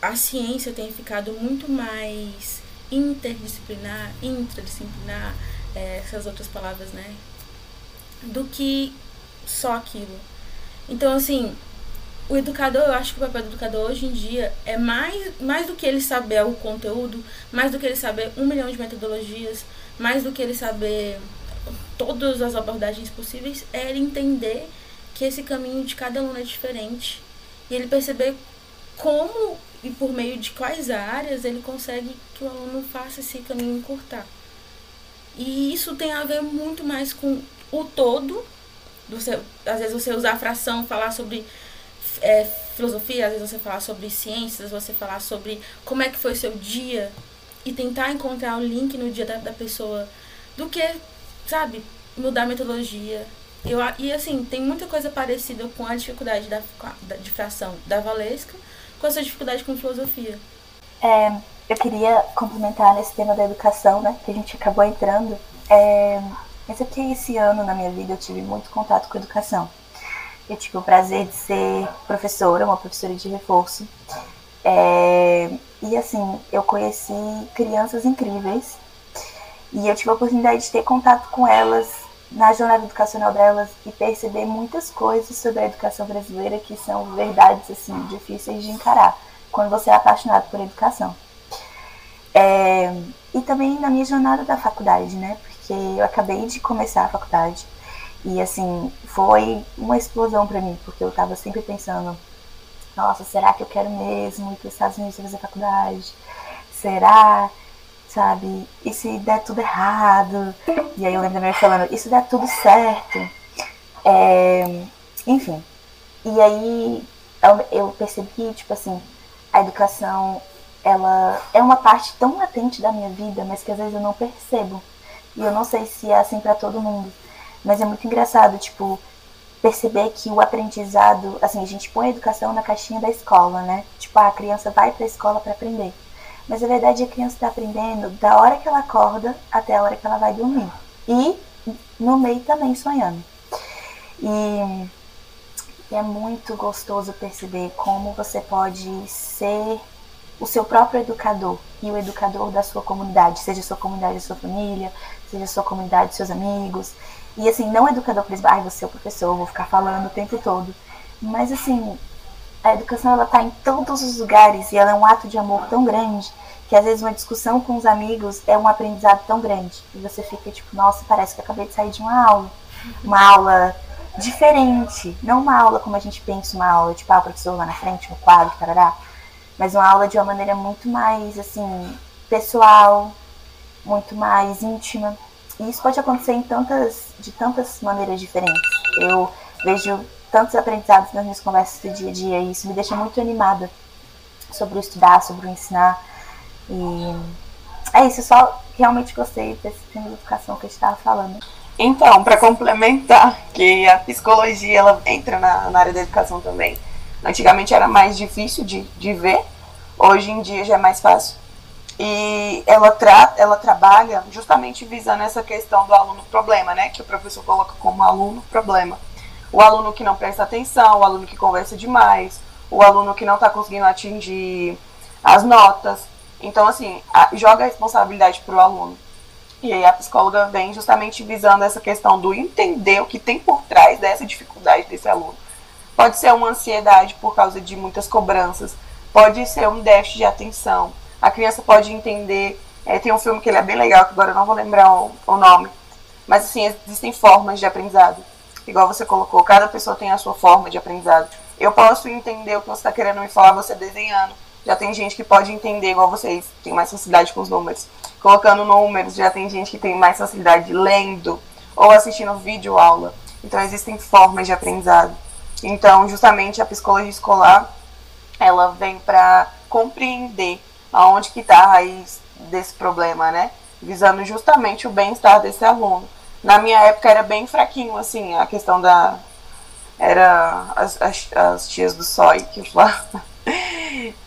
a ciência tem ficado muito mais interdisciplinar, intradisciplinar, é, essas outras palavras, né? Do que só aquilo. Então, assim, o educador, eu acho que o papel do educador hoje em dia é mais, mais do que ele saber o conteúdo, mais do que ele saber um milhão de metodologias, mais do que ele saber todas as abordagens possíveis, é ele entender que esse caminho de cada aluno é diferente. E ele perceber como e por meio de quais áreas ele consegue que o aluno faça esse caminho encurtar. E isso tem a ver muito mais com o todo. Às vezes você usar a fração, falar sobre é, filosofia, às vezes você falar sobre ciências, você falar sobre como é que foi seu dia e tentar encontrar o link no dia da, da pessoa do que, sabe, mudar a metodologia. Eu, e assim, tem muita coisa parecida com a dificuldade da, da, de fração da Valesca com essa dificuldade com filosofia. É, eu queria complementar nesse tema da educação, né, que a gente acabou entrando. É, mas é esse ano na minha vida eu tive muito contato com educação. Eu tive o prazer de ser professora, uma professora de reforço. É, e assim, eu conheci crianças incríveis e eu tive a oportunidade de ter contato com elas na jornada educacional delas e perceber muitas coisas sobre a educação brasileira que são verdades assim difíceis de encarar quando você é apaixonado por educação. É, e também na minha jornada da faculdade, né? Porque eu acabei de começar a faculdade e assim foi uma explosão para mim, porque eu estava sempre pensando, nossa, será que eu quero mesmo ir para os Estados Unidos fazer faculdade? Será? Sabe? E se der tudo errado? E aí eu lembro da minha falando, se der tudo certo? É, enfim. E aí eu percebi, tipo assim, a educação ela é uma parte tão latente da minha vida, mas que às vezes eu não percebo. E eu não sei se é assim para todo mundo. Mas é muito engraçado, tipo, perceber que o aprendizado, assim, a gente põe a educação na caixinha da escola, né? Tipo, a criança vai para a escola para aprender. Mas a verdade é que a criança está aprendendo da hora que ela acorda até a hora que ela vai dormir. E no meio também sonhando. E, e é muito gostoso perceber como você pode ser o seu próprio educador e o educador da sua comunidade, seja sua comunidade, sua família, seja sua comunidade, seus amigos. E assim, não educador por exemplo, ah, você é o professor, vou ficar falando o tempo todo. Mas assim, a educação ela tá em todos os lugares e ela é um ato de amor tão grande que às vezes uma discussão com os amigos é um aprendizado tão grande. E você fica tipo, nossa, parece que eu acabei de sair de uma aula. Uma aula diferente, não uma aula como a gente pensa, uma aula tipo, ah, o professor lá na frente, no quadro, tarará mas uma aula de uma maneira muito mais assim pessoal, muito mais íntima. E isso pode acontecer em tantas, de tantas maneiras diferentes. Eu vejo tantos aprendizados nas minhas conversas do dia a dia e isso me deixa muito animada sobre o estudar, sobre o ensinar. E é isso, só realmente gostei desse tema de educação que a gente estava falando. Então, para complementar, que a psicologia ela entra na, na, área da educação também. Antigamente era mais difícil de, de ver, hoje em dia já é mais fácil. E ela, tra ela trabalha justamente visando essa questão do aluno problema, né? Que o professor coloca como aluno problema. O aluno que não presta atenção, o aluno que conversa demais, o aluno que não está conseguindo atingir as notas. Então, assim, a, joga a responsabilidade para o aluno. E aí a psicóloga vem justamente visando essa questão do entender o que tem por trás dessa dificuldade desse aluno. Pode ser uma ansiedade por causa de muitas cobranças, pode ser um déficit de atenção. A criança pode entender. É, tem um filme que ele é bem legal, que agora eu não vou lembrar o, o nome. Mas assim, existem formas de aprendizado. Igual você colocou, cada pessoa tem a sua forma de aprendizado. Eu posso entender o que você está querendo me falar, você desenhando. Já tem gente que pode entender, igual vocês, tem mais facilidade com os números colocando números, já tem gente que tem mais facilidade lendo ou assistindo vídeo aula. Então existem formas de aprendizado. Então, justamente a psicologia escolar, ela vem para compreender aonde que está a raiz desse problema, né? Visando justamente o bem-estar desse aluno. Na minha época era bem fraquinho, assim, a questão da. Era as, as, as tias do SOI que falavam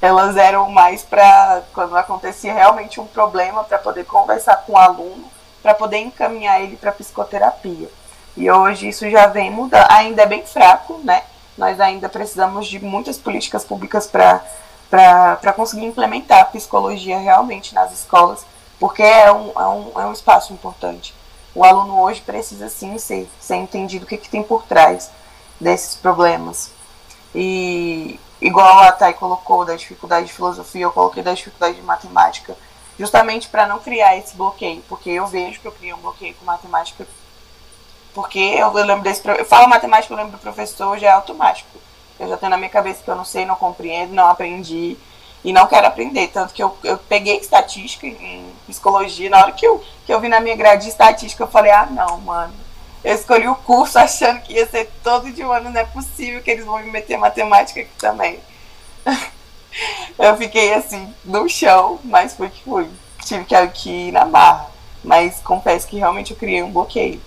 elas eram mais para quando acontecia realmente um problema para poder conversar com o aluno, para poder encaminhar ele para psicoterapia. E hoje isso já vem mudando, ainda é bem fraco, né? Nós ainda precisamos de muitas políticas públicas para conseguir implementar a psicologia realmente nas escolas, porque é um, é um, é um espaço importante. O aluno hoje precisa sim ser, ser entendido o que, que tem por trás desses problemas. E, igual a Thay colocou da dificuldade de filosofia, eu coloquei da dificuldade de matemática, justamente para não criar esse bloqueio, porque eu vejo que eu criei um bloqueio com matemática, porque eu, eu lembro desse, eu falo matemática, eu lembro do professor, já é automático. Eu já tenho na minha cabeça que eu não sei, não compreendo, não aprendi e não quero aprender. Tanto que eu, eu peguei estatística em psicologia, na hora que eu, que eu vi na minha grade de estatística, eu falei, ah não, mano, eu escolhi o curso achando que ia ser todo de um ano, não é possível que eles vão me meter matemática aqui também. eu fiquei assim, no chão, mas foi que fui. Tive que, ir na barra. Mas confesso que realmente eu criei um bloqueio.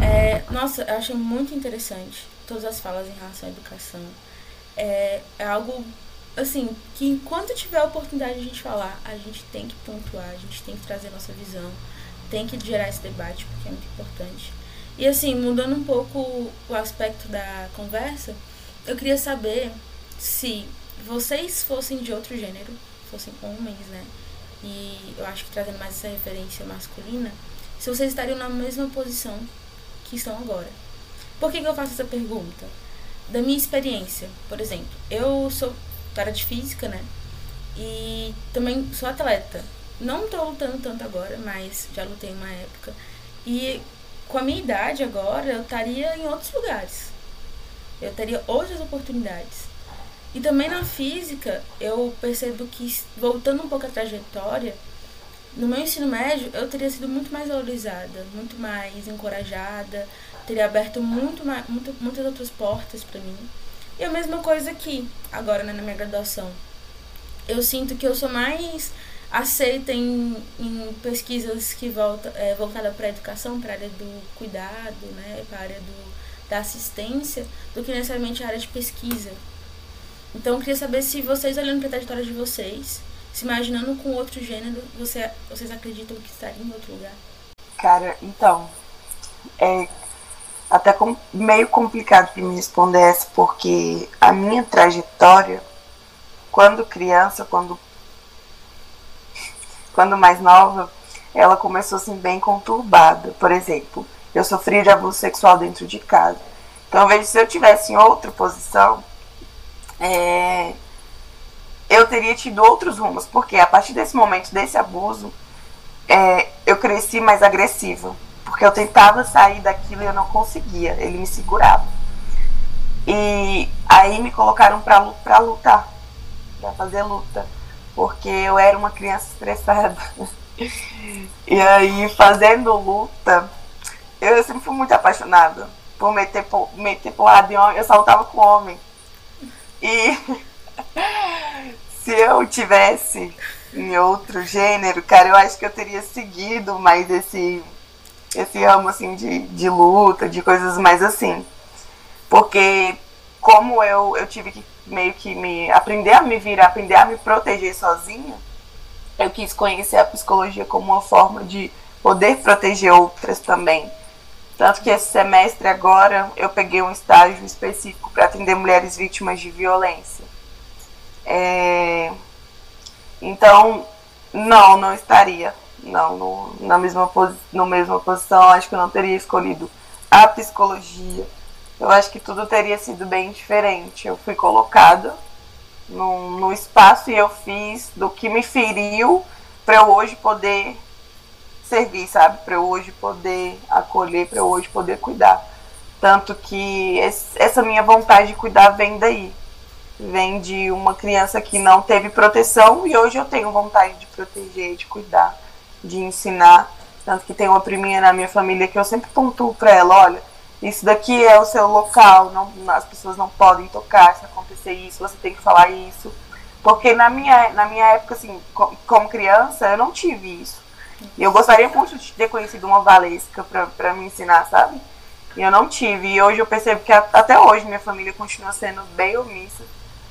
É, nossa, eu achei muito interessante todas as falas em relação à educação é, é algo assim, que enquanto tiver a oportunidade de a gente falar, a gente tem que pontuar, a gente tem que trazer nossa visão, tem que gerar esse debate, porque é muito importante. E assim, mudando um pouco o aspecto da conversa, eu queria saber se vocês fossem de outro gênero, fossem homens, né? E eu acho que trazendo mais essa referência masculina, se vocês estariam na mesma posição que estão agora. Por que, que eu faço essa pergunta? Da minha experiência, por exemplo, eu sou cara de física, né? E também sou atleta. Não tô lutando tanto agora, mas já lutei uma época. E com a minha idade agora, eu estaria em outros lugares. Eu teria outras oportunidades. E também na física, eu percebo que, voltando um pouco à trajetória, no meu ensino médio, eu teria sido muito mais valorizada, muito mais encorajada, teria aberto muito, muito muitas outras portas para mim. E a mesma coisa aqui, agora né, na minha graduação. Eu sinto que eu sou mais aceita em, em pesquisas que volta é, voltada para a educação, para a área do cuidado, né, para a área do, da assistência, do que necessariamente a área de pesquisa. Então, eu queria saber se vocês, olhando para a trajetória de vocês, se imaginando com outro gênero, você, vocês acreditam que estaria em outro lugar? Cara, então, é, até com, meio complicado para me responder essa, porque a minha trajetória, quando criança, quando, *laughs* quando mais nova, ela começou assim bem conturbada. Por exemplo, eu sofri de abuso sexual dentro de casa. Então, vejo se eu tivesse em outra posição, é, eu teria tido outros rumos, porque a partir desse momento, desse abuso, é, eu cresci mais agressiva porque eu tentava sair daquilo e eu não conseguia, ele me segurava. E aí me colocaram para lutar, para fazer luta, porque eu era uma criança estressada. *laughs* e aí, fazendo luta, eu sempre fui muito apaixonada por meter, por, meter porrada em homem, eu só lutava com homem. E *laughs* se eu tivesse em outro gênero, cara, eu acho que eu teria seguido mais esse, esse ramo assim de, de luta, de coisas mais assim. Porque como eu, eu tive que meio que me aprender a me virar, aprender a me proteger sozinha, eu quis conhecer a psicologia como uma forma de poder proteger outras também. Tanto que esse semestre agora eu peguei um estágio específico para atender mulheres vítimas de violência. É... Então, não, não estaria. Não, no, na mesma, no mesma posição, acho que eu não teria escolhido a psicologia. Eu acho que tudo teria sido bem diferente. Eu fui colocada no, no espaço e eu fiz do que me feriu para eu hoje poder servir, sabe? Para eu hoje poder acolher, para eu hoje poder cuidar. Tanto que esse, essa minha vontade de cuidar vem daí. Vem de uma criança que não teve proteção e hoje eu tenho vontade de proteger, de cuidar, de ensinar. Tanto que tem uma priminha na minha família que eu sempre pontuo para ela: olha, isso daqui é o seu local, não, as pessoas não podem tocar se acontecer isso, você tem que falar isso. Porque na minha, na minha época, assim, como criança, eu não tive isso. E eu gostaria muito de ter conhecido uma Valesca para me ensinar, sabe? E eu não tive. E hoje eu percebo que até hoje minha família continua sendo bem omissa,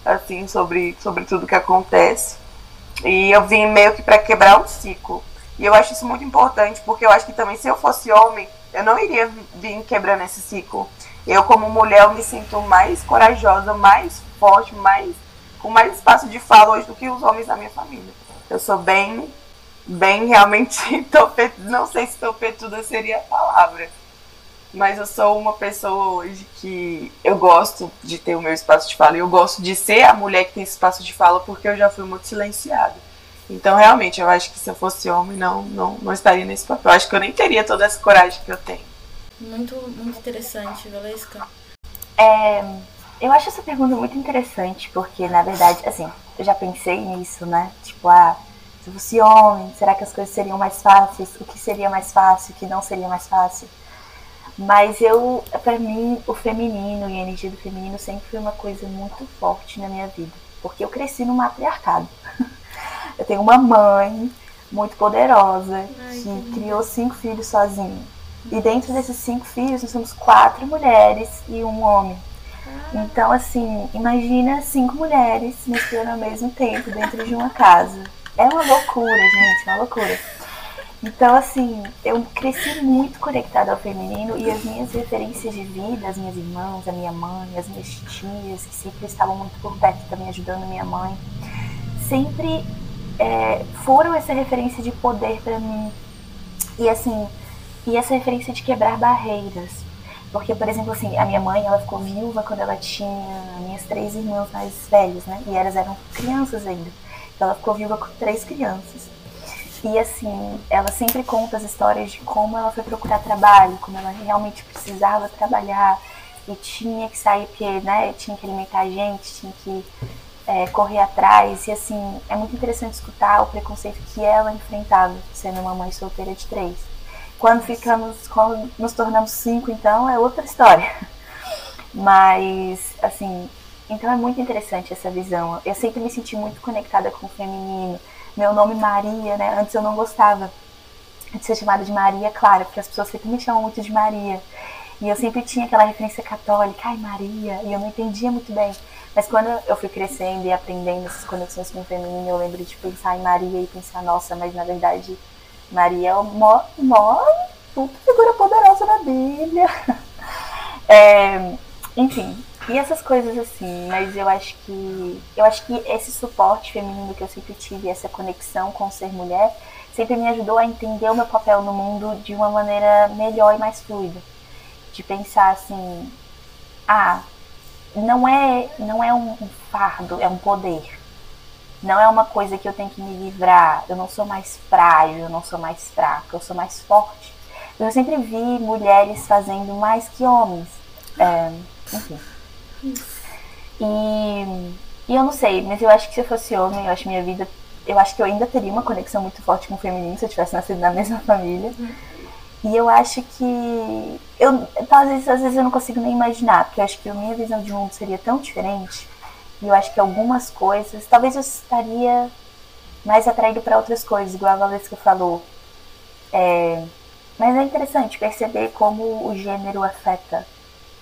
assim, sobre, sobre tudo que acontece. E eu vim meio que para quebrar um ciclo. E eu acho isso muito importante, porque eu acho que também se eu fosse homem, eu não iria vir quebrando esse ciclo. Eu, como mulher, eu me sinto mais corajosa, mais forte, mais com mais espaço de fala hoje do que os homens da minha família. Eu sou bem bem realmente *laughs* tope, não sei se topetuda seria a palavra, mas eu sou uma pessoa hoje que eu gosto de ter o meu espaço de fala e eu gosto de ser a mulher que tem espaço de fala porque eu já fui muito silenciada. Então, realmente, eu acho que se eu fosse homem, não, não, não estaria nesse papel. Eu acho que eu nem teria toda essa coragem que eu tenho. Muito, muito interessante, Valesca. É, eu acho essa pergunta muito interessante, porque, na verdade, assim, eu já pensei nisso, né? Tipo, ah, se fosse homem, será que as coisas seriam mais fáceis? O que seria mais fácil? O que não seria mais fácil? Mas eu, para mim, o feminino e a energia do feminino sempre foi uma coisa muito forte na minha vida, porque eu cresci no matriarcado. *laughs* Eu tenho uma mãe muito poderosa Ai, que criou cinco filhos sozinha. E dentro desses cinco filhos, nós somos quatro mulheres e um homem. Então, assim, imagina cinco mulheres misturando ao mesmo tempo dentro de uma casa. É uma loucura, gente, é uma loucura. Então, assim, eu cresci muito conectada ao feminino e as minhas referências de vida, as minhas irmãs, a minha mãe, as minhas tias, que sempre estavam muito por perto também ajudando minha mãe, sempre é, foram essa referência de poder para mim. E, assim, e essa referência de quebrar barreiras. Porque, por exemplo, assim, a minha mãe, ela ficou viúva quando ela tinha minhas três irmãs mais velhas, né? E elas eram crianças ainda. Ela ficou viva com três crianças. E assim, ela sempre conta as histórias de como ela foi procurar trabalho, como ela realmente precisava trabalhar e tinha que sair porque, né, tinha que alimentar a gente, tinha que é, correr atrás. E assim, é muito interessante escutar o preconceito que ela enfrentava, sendo uma mãe solteira de três. Quando ficamos, quando nos tornamos cinco, então, é outra história. *laughs* Mas, assim, então é muito interessante essa visão. Eu sempre me senti muito conectada com o feminino. Meu nome Maria, né? Antes eu não gostava de ser chamada de Maria Clara, porque as pessoas sempre me chamam muito de Maria. E eu sempre tinha aquela referência católica, ai Maria, e eu não entendia muito bem. Mas quando eu fui crescendo e aprendendo essas conexões com o feminino, eu lembro de pensar em Maria e pensar, nossa, mas na verdade Maria é uma mó puta figura poderosa na Bíblia. *laughs* É, enfim, e essas coisas assim, mas eu acho que eu acho que esse suporte feminino que eu sempre tive, essa conexão com ser mulher, sempre me ajudou a entender o meu papel no mundo de uma maneira melhor e mais fluida. De pensar assim, ah, não é não é um fardo, é um poder. Não é uma coisa que eu tenho que me livrar. Eu não sou mais frágil, eu não sou mais fraca, eu sou mais forte. Eu sempre vi mulheres fazendo mais que homens. É, enfim. E, e eu não sei, mas eu acho que se eu fosse homem, eu acho minha vida. Eu acho que eu ainda teria uma conexão muito forte com o feminino se eu tivesse nascido na mesma família. E eu acho que. Eu, vezes, às vezes eu não consigo nem imaginar, porque eu acho que a minha visão de mundo seria tão diferente. E eu acho que algumas coisas. Talvez eu estaria mais atraído para outras coisas, igual a Valesca falou. É, mas é interessante perceber como o gênero afeta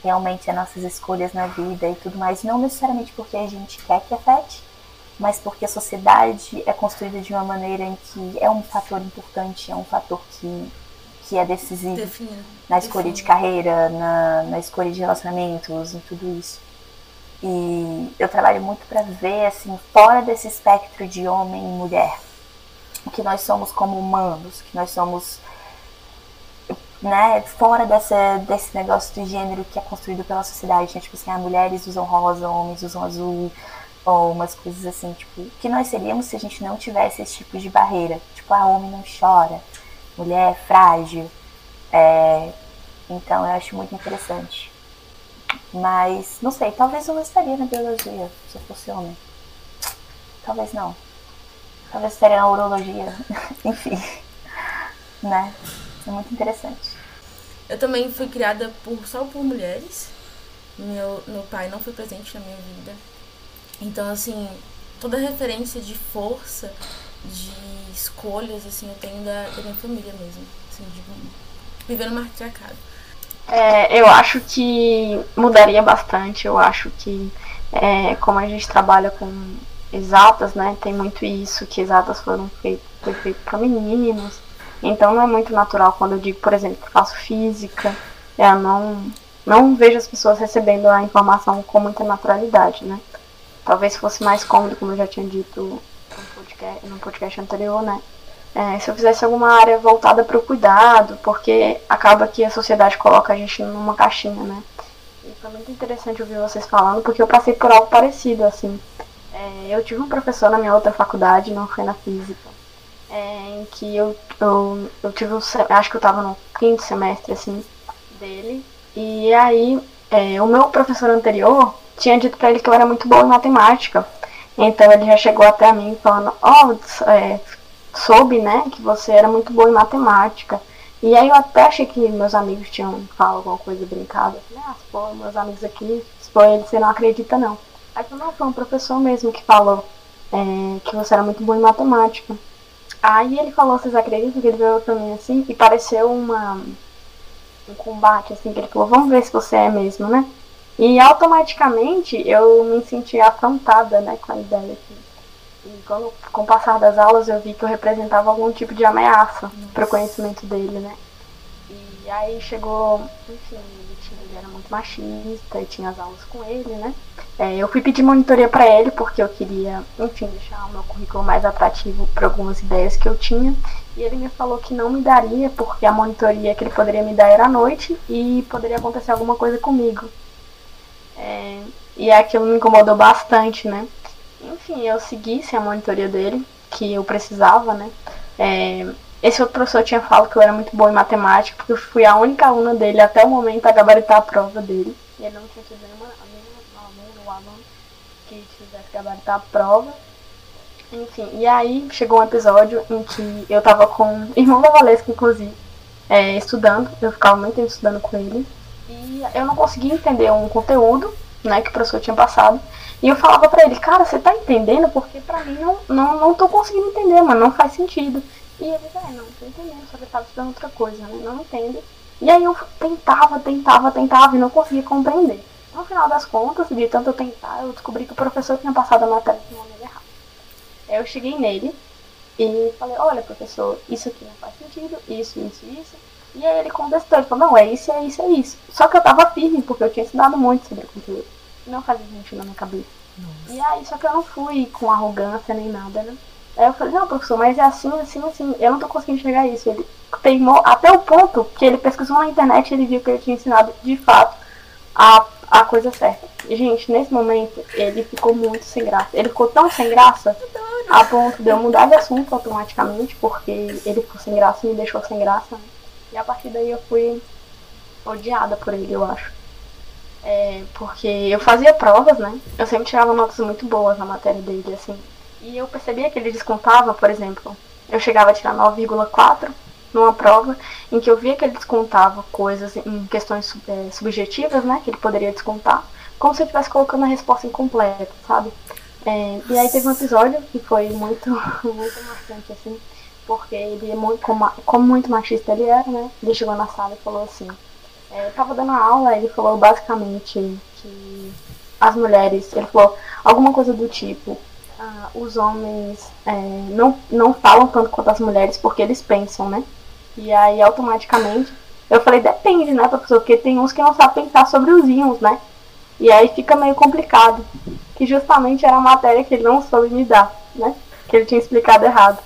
realmente as nossas escolhas na vida e tudo mais. Não necessariamente porque a gente quer que afete, mas porque a sociedade é construída de uma maneira em que é um fator importante, é um fator que, que é decisivo na escolha de carreira, na, na escolha de relacionamentos e tudo isso. E eu trabalho muito para ver, assim, fora desse espectro de homem e mulher, o que nós somos como humanos, que nós somos, né, fora dessa, desse negócio de gênero que é construído pela sociedade, né? tipo assim, ah, mulheres usam rosa, homens usam azul, ou umas coisas assim, tipo, o que nós seríamos se a gente não tivesse esse tipo de barreira? Tipo, ah, homem não chora, mulher é frágil. É... Então eu acho muito interessante. Mas, não sei, talvez eu estaria na biologia se eu fosse homem. Talvez não. Talvez estaria na urologia. *laughs* Enfim. Né? É muito interessante. Eu também fui criada por, só por mulheres. Meu, meu pai não foi presente na minha vida. Então, assim, toda referência de força, de escolhas, assim, eu tenho da, da minha família mesmo. Assim, de viver no matriarcado. É, eu acho que mudaria bastante. Eu acho que, é, como a gente trabalha com exatas, né, tem muito isso, que exatas foram feitas foi feito para meninos. Então não é muito natural quando eu digo, por exemplo, que faço física, eu não, não vejo as pessoas recebendo a informação com muita naturalidade, né? Talvez fosse mais cômodo, como eu já tinha dito podcast, no podcast anterior, né? É, se eu fizesse alguma área voltada para o cuidado, porque acaba que a sociedade coloca a gente numa caixinha, né? E foi muito interessante ouvir vocês falando, porque eu passei por algo parecido, assim. É, eu tive um professor na minha outra faculdade, não foi na física, é, em que eu, eu, eu tive um, acho que eu estava no quinto semestre, assim, dele, e aí é, o meu professor anterior tinha dito para ele que eu era muito boa em matemática, então ele já chegou até mim falando, ó, oh, é, soube, né, que você era muito boa em matemática. E aí eu até achei que meus amigos tinham falado alguma coisa brincada. Eu ah, pô, meus amigos aqui, for ele, você não acredita não. Aí falou, não, foi um professor mesmo que falou é, que você era muito boa em matemática. Aí ele falou, vocês acreditam que ele veio pra mim assim e pareceu uma um combate, assim, que ele falou, vamos ver se você é mesmo, né? E automaticamente eu me senti afrontada, né, com a ideia. E quando, com o passar das aulas, eu vi que eu representava algum tipo de ameaça para o conhecimento dele, né? E aí chegou, enfim, ele, tinha, ele era muito machista e tinha as aulas com ele, né? É, eu fui pedir monitoria para ele porque eu queria, enfim, deixar o meu currículo mais atrativo para algumas ideias que eu tinha. E ele me falou que não me daria porque a monitoria que ele poderia me dar era à noite e poderia acontecer alguma coisa comigo. É, e aquilo me incomodou bastante, né? enfim, eu segui sem a monitoria dele, que eu precisava, né? É, esse outro professor tinha falado que eu era muito boa em matemática, porque eu fui a única aluna dele até o momento a gabaritar a prova dele. E ele não tinha tido nenhuma aluna ou aluno que tivesse gabaritar a prova. Enfim, e aí chegou um episódio em que eu tava com o irmão da Valesca, inclusive, é, estudando, eu ficava muito tempo estudando com ele. E eu não conseguia entender um conteúdo, né, que o professor tinha passado. E eu falava pra ele, cara, você tá entendendo? Porque pra mim não, não, não tô conseguindo entender, mas não faz sentido. E ele, é, não, tô entendendo, só que eu tava estudando outra coisa, né? Não entendo. E aí eu tentava, tentava, tentava e não conseguia compreender. No final das contas, de tanto eu tentar, eu descobri que o professor tinha passado a matéria de maneira errada. Eu cheguei nele e falei, olha professor, isso aqui não faz sentido, isso, isso, isso. E aí ele contestou, ele falou, não, é isso, é isso, é isso. Só que eu tava firme, porque eu tinha estudado muito sobre conteúdo não fazia sentido na minha cabeça. Nossa. E aí, só que eu não fui com arrogância nem nada, né? Aí eu falei, não, professor, mas é assim, assim, assim. Eu não tô conseguindo enxergar isso. Ele teimou até o ponto que ele pesquisou na internet e ele viu que eu tinha ensinado de fato a, a coisa certa. E, gente, nesse momento, ele ficou muito sem graça. Ele ficou tão sem graça a ponto de eu mudar de assunto automaticamente, porque ele ficou sem graça e me deixou sem graça. Né? E a partir daí eu fui odiada por ele, eu acho. É, porque eu fazia provas, né? Eu sempre tirava notas muito boas na matéria dele, assim. E eu percebia que ele descontava, por exemplo, eu chegava a tirar 9,4 numa prova em que eu via que ele descontava coisas em questões é, subjetivas, né? Que ele poderia descontar, como se eu estivesse colocando a resposta incompleta, sabe? É, e aí teve um episódio que foi muito, *laughs* muito marcante, assim, porque ele é muito, como, como, muito machista ele era, né? Ele chegou na sala e falou assim, é, tava dando aula, ele falou basicamente que as mulheres, ele falou alguma coisa do tipo, ah, os homens é, não, não falam tanto quanto as mulheres porque eles pensam, né? E aí automaticamente eu falei, depende, né, professor? Porque tem uns que não sabem pensar sobre os íons, né? E aí fica meio complicado. Que justamente era a matéria que ele não soube me dar, né? Que ele tinha explicado errado.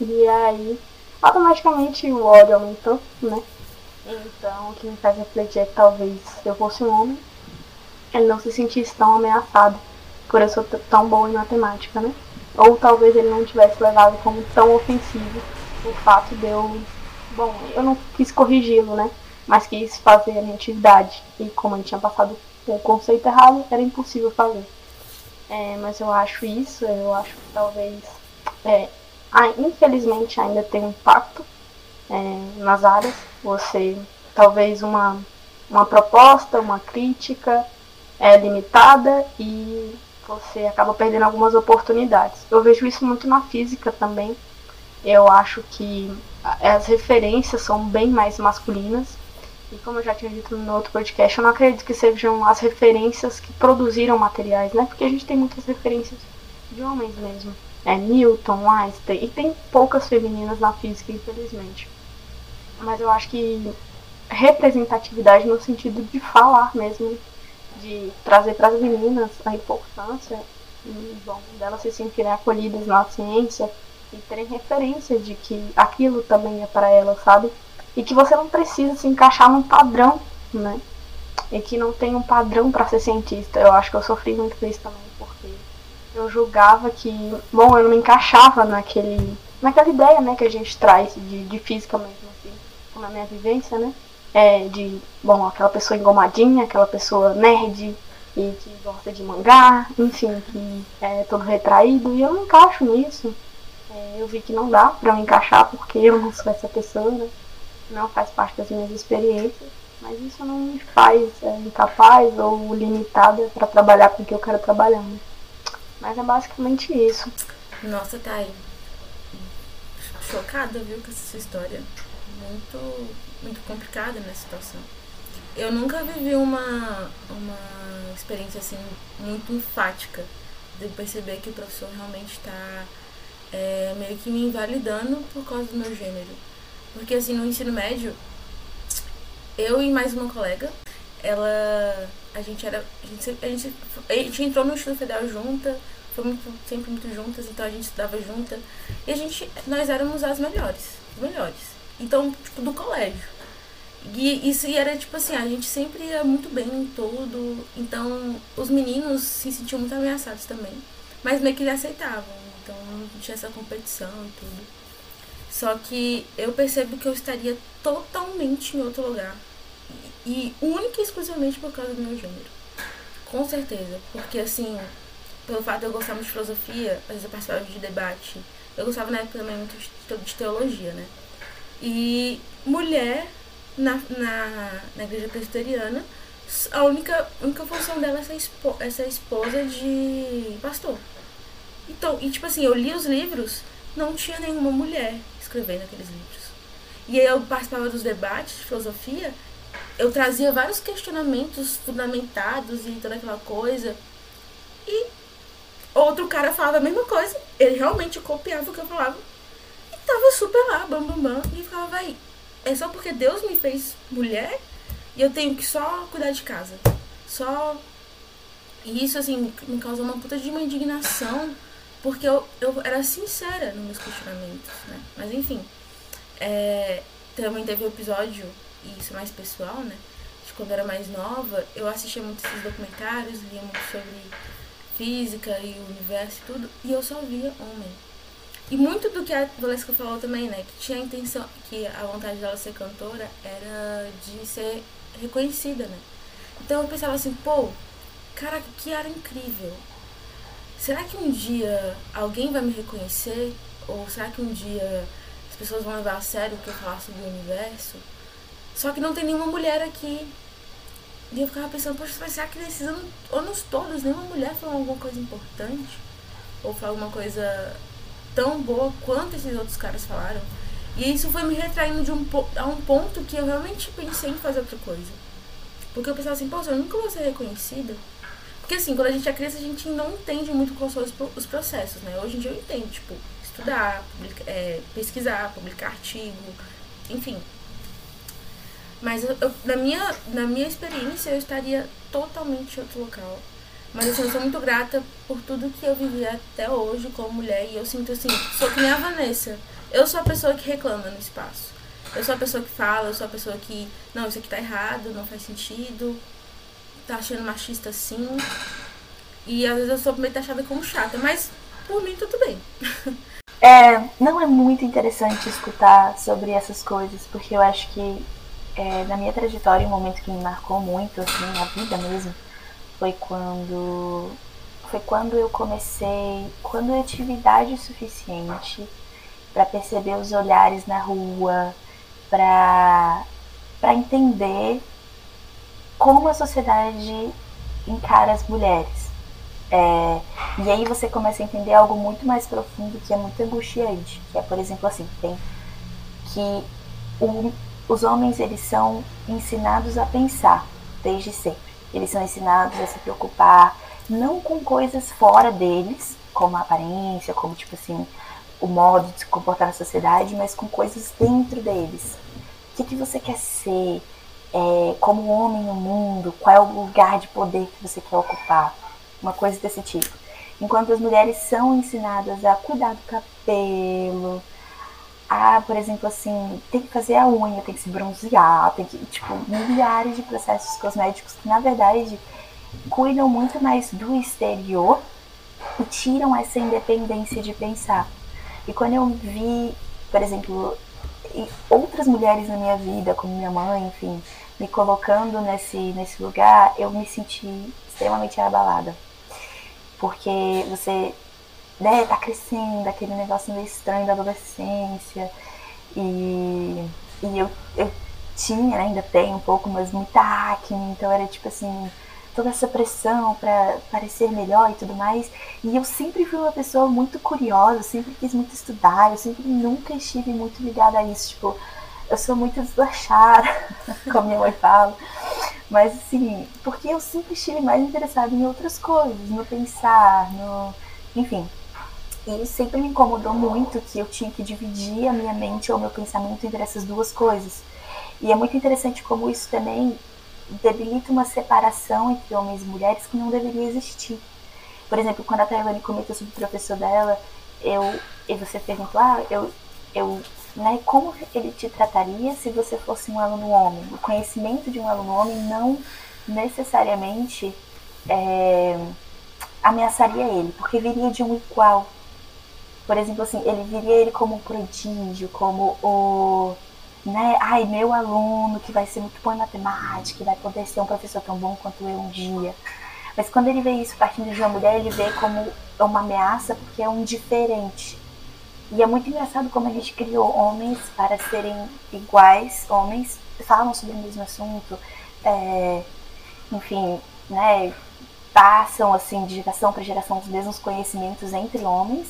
E aí, automaticamente o ódio aumentou, né? Então, o que me faz refletir é que talvez se eu fosse um homem, ele não se sentisse tão ameaçado por eu ser tão bom em matemática, né? Ou talvez ele não tivesse levado como tão ofensivo o fato de eu. Bom, eu não quis corrigi-lo, né? Mas quis fazer a minha atividade. E como ele tinha passado o conceito errado, era impossível fazer. É, mas eu acho isso, eu acho que talvez. É, infelizmente ainda tem impacto é, nas áreas. Você, talvez uma, uma proposta, uma crítica é limitada e você acaba perdendo algumas oportunidades. Eu vejo isso muito na física também. Eu acho que as referências são bem mais masculinas. E como eu já tinha dito no outro podcast, eu não acredito que sejam as referências que produziram materiais, né? Porque a gente tem muitas referências de homens mesmo. É Newton, Einstein, e tem poucas femininas na física, infelizmente. Mas eu acho que representatividade no sentido de falar mesmo de trazer para as meninas a importância bom, delas se sentirem acolhidas na ciência e terem referência de que aquilo também é para elas, sabe? E que você não precisa se encaixar num padrão, né? E que não tem um padrão para ser cientista. Eu acho que eu sofri muito com isso também, eu julgava que, bom, eu não me encaixava naquele, naquela ideia, né, que a gente traz de, de física mesmo, assim, na minha vivência, né? é, de, bom, aquela pessoa engomadinha, aquela pessoa nerd e que gosta de mangá, enfim, que é todo retraído, e eu não encaixo nisso. É, eu vi que não dá pra eu encaixar porque eu não sou essa pessoa, né? não faz parte das minhas experiências, mas isso não me faz é, incapaz ou limitada para trabalhar com o que eu quero trabalhar. Né? Mas é basicamente isso. Nossa, tá aí. Chocada, viu, com essa história. Muito muito complicada nessa situação. Eu nunca vivi uma, uma experiência assim muito enfática de perceber que o professor realmente está é, meio que me invalidando por causa do meu gênero. Porque assim, no ensino médio, eu e mais uma colega, ela. A gente era. A gente, a gente, a gente entrou no Instituto Federal junta, foi muito, sempre muito juntas, então a gente estudava junta. E a gente. Nós éramos as melhores. Melhores. Então, tipo, do colégio. E isso era tipo assim, a gente sempre ia muito bem em tudo. Então os meninos se sentiam muito ameaçados também. Mas meio que eles aceitavam. Então não tinha essa competição e tudo. Só que eu percebo que eu estaria totalmente em outro lugar. E, e única e exclusivamente por causa do meu gênero. Com certeza. Porque assim, pelo fato de eu gostar muito de filosofia, às vezes eu participava de debate. Eu gostava na época também muito de teologia, né? E mulher na, na, na igreja presbiteriana, a única, única função dela é ser, espo, é ser esposa de pastor. Então, e tipo assim, eu li os livros, não tinha nenhuma mulher escrevendo aqueles livros. E aí eu participava dos debates de filosofia, eu trazia vários questionamentos fundamentados e toda aquela coisa. E outro cara falava a mesma coisa, ele realmente copiava o que eu falava. E tava super lá, bam bam bam, e ficava aí é só porque Deus me fez mulher e eu tenho que só cuidar de casa. Só. E isso, assim, me causou uma puta de uma indignação, porque eu, eu era sincera nos meus questionamentos, né? Mas enfim. É, também teve um episódio, e isso é mais pessoal, né? De quando eu era mais nova, eu assistia muito esses documentários, lia muito sobre física e o universo e tudo, e eu só via homem. E muito do que a Valesca falou também, né? Que tinha a intenção, que a vontade dela ser cantora era de ser reconhecida, né? Então eu pensava assim, pô, cara, que era incrível. Será que um dia alguém vai me reconhecer? Ou será que um dia, as pessoas vão levar a sério o que eu falar sobre o universo. Só que não tem nenhuma mulher aqui. E eu ficava pensando, poxa, vai ser que nesses anos, anos todos nenhuma mulher falou alguma coisa importante? Ou falou alguma coisa tão boa quanto esses outros caras falaram? E isso foi me retraindo de um, a um ponto que eu realmente pensei em fazer outra coisa. Porque eu pensava assim, poxa, eu nunca vou ser reconhecida. Porque assim, quando a gente é criança, a gente não entende muito quais são os processos, né? Hoje em dia eu entendo, tipo, estudar, publica, é, pesquisar, publicar artigo, enfim. Mas eu, eu, na, minha, na minha experiência eu estaria totalmente em outro local. Mas assim, eu sou muito grata por tudo que eu vivi até hoje como mulher. E eu sinto assim, sou que nem a Vanessa. Eu sou a pessoa que reclama no espaço. Eu sou a pessoa que fala, eu sou a pessoa que. Não, isso aqui tá errado, não faz sentido. Tá achando machista assim. E às vezes eu sou meio taxada como chata, mas por mim tudo bem. *laughs* É, não é muito interessante escutar sobre essas coisas, porque eu acho que é, na minha trajetória, um momento que me marcou muito, assim, na vida mesmo, foi quando foi quando eu comecei, quando eu tive idade suficiente para perceber os olhares na rua, para para entender como a sociedade encara as mulheres. É, e aí você começa a entender algo muito mais profundo que é muito angustiante, que é, por exemplo, assim, tem que o, os homens eles são ensinados a pensar desde sempre. Eles são ensinados a se preocupar não com coisas fora deles, como a aparência, como tipo assim, o modo de se comportar na sociedade, mas com coisas dentro deles. O que, que você quer ser? É, como homem no mundo? Qual é o lugar de poder que você quer ocupar? uma coisa desse tipo. Enquanto as mulheres são ensinadas a cuidar do cabelo, a, por exemplo, assim, tem que fazer a unha, tem que se bronzear, tem que, tipo, milhares de processos cosméticos que, na verdade, cuidam muito mais do exterior e tiram essa independência de pensar. E quando eu vi, por exemplo, outras mulheres na minha vida, como minha mãe, enfim, me colocando nesse, nesse lugar, eu me senti extremamente abalada porque você né, tá crescendo, aquele negócio meio estranho da adolescência. E, e eu, eu tinha, né, ainda tenho um pouco, mas muita acne, então era tipo assim, toda essa pressão para parecer melhor e tudo mais. E eu sempre fui uma pessoa muito curiosa, sempre quis muito estudar, eu sempre nunca estive muito ligada a isso, tipo, eu sou muito desleixada, *laughs* como minha mãe fala. Mas assim, porque eu sempre estive mais interessada em outras coisas, no pensar, no. Enfim. E sempre me incomodou muito que eu tinha que dividir a minha mente ou meu pensamento entre essas duas coisas. E é muito interessante como isso também debilita uma separação entre homens e mulheres que não deveria existir. Por exemplo, quando a Tailane comentou sobre o professor dela, eu, e você perguntou, ah, eu, eu né, como ele te trataria se você fosse um aluno homem. O conhecimento de um aluno homem não necessariamente é, ameaçaria ele, porque viria de um igual. Por exemplo, assim, ele viria ele como um prodígio, como o. Né, ai, meu aluno que vai ser muito bom em matemática, que vai poder ser um professor tão bom quanto eu um dia. Mas quando ele vê isso partindo de uma mulher, ele vê como uma ameaça porque é um diferente. E é muito engraçado como a gente criou homens para serem iguais, homens falam sobre o mesmo assunto, é, enfim, né, passam assim de geração para geração os mesmos conhecimentos entre homens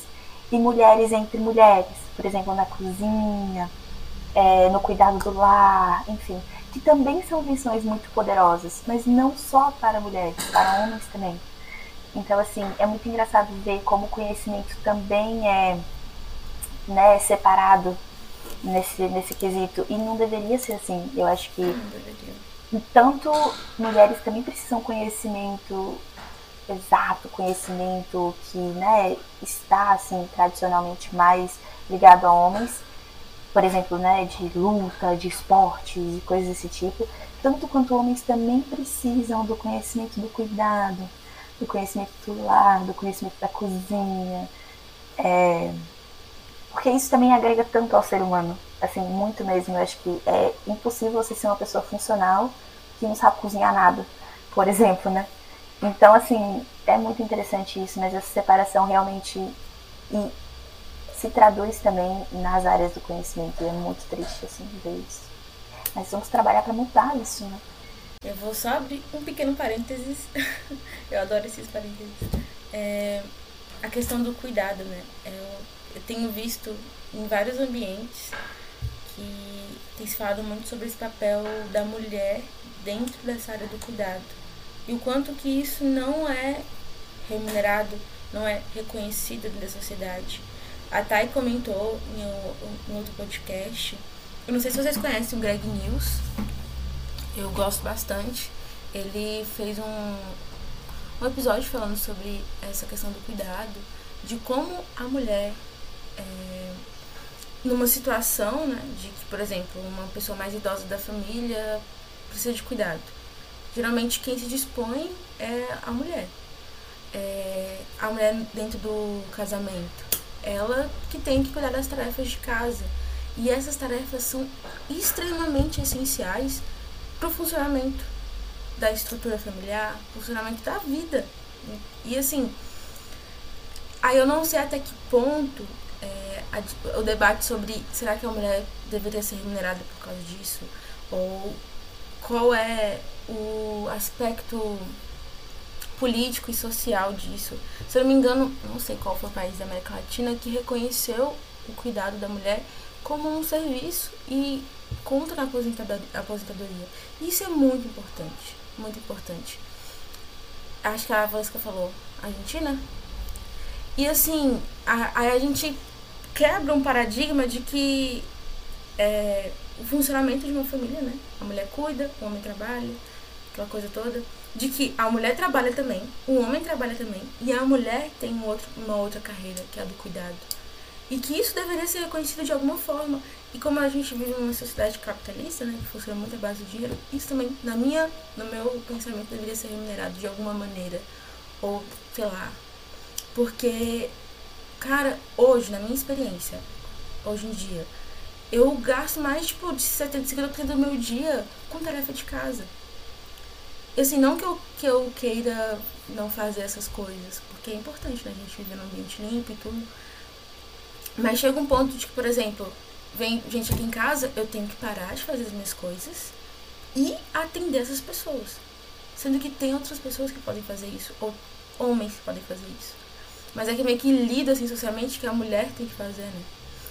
e mulheres entre mulheres, por exemplo, na cozinha, é, no cuidado do lar, enfim, que também são visões muito poderosas, mas não só para mulheres, para homens também. Então, assim, é muito engraçado ver como o conhecimento também é né, separado nesse, nesse quesito. E não deveria ser assim. Eu acho que tanto mulheres também precisam conhecimento exato, conhecimento que né, está assim tradicionalmente mais ligado a homens, por exemplo, né, de luta, de esporte e coisas desse tipo, tanto quanto homens também precisam do conhecimento do cuidado, do conhecimento do lar, do conhecimento da cozinha, é, porque isso também agrega tanto ao ser humano. Assim, muito mesmo. Eu acho que é impossível você ser uma pessoa funcional que não sabe cozinhar nada, por exemplo, né? Então, assim, é muito interessante isso, mas essa separação realmente. E se traduz também nas áreas do conhecimento. E é muito triste, assim, ver isso. Mas vamos trabalhar para mudar isso, né? Eu vou só abrir um pequeno parênteses. *laughs* eu adoro esses parênteses. É, a questão do cuidado, né? Eu, eu tenho visto em vários ambientes que tem se falado muito sobre esse papel da mulher dentro dessa área do cuidado. E o quanto que isso não é remunerado, não é reconhecido da sociedade. A Thay comentou em, em outro podcast. Eu não sei se vocês conhecem o Greg News. Eu gosto bastante. Ele fez um, um episódio falando sobre essa questão do cuidado, de como a mulher, é, numa situação né, de que, por exemplo, uma pessoa mais idosa da família precisa de cuidado. Geralmente quem se dispõe é a mulher. É, a mulher dentro do casamento. Ela que tem que cuidar das tarefas de casa. E essas tarefas são extremamente essenciais para o funcionamento da estrutura familiar, funcionamento da vida. E assim, aí eu não sei até que ponto é, a, o debate sobre será que a mulher deveria ser remunerada por causa disso, ou qual é o aspecto político e social disso. Se eu não me engano, não sei qual foi o país da América Latina que reconheceu o cuidado da mulher como um serviço e contra a aposentadoria. Isso é muito importante, muito importante. Acho que a Valesca falou Argentina. E assim, a, a, gente quebra um paradigma de que é, o funcionamento de uma família, né? A mulher cuida, o homem trabalha, aquela coisa toda. De que a mulher trabalha também, o homem trabalha também, e a mulher tem um outro, uma outra carreira, que é a do cuidado. E que isso deveria ser reconhecido de alguma forma. E como a gente vive numa sociedade capitalista, né, que funciona muito à base do dinheiro, isso também, na minha, no meu pensamento, deveria ser remunerado de alguma maneira. Ou, sei lá. Porque, cara, hoje, na minha experiência, hoje em dia, eu gasto mais, tipo, de 70, 50% do meu dia com tarefa de casa. Assim, não que eu, que eu queira não fazer essas coisas, porque é importante, né, a gente viver num ambiente limpo e tudo. Mas chega um ponto de que, por exemplo, vem gente aqui em casa, eu tenho que parar de fazer as minhas coisas e atender essas pessoas. Sendo que tem outras pessoas que podem fazer isso, ou homens que podem fazer isso. Mas é que meio que lida assim socialmente que a mulher tem que fazer, né?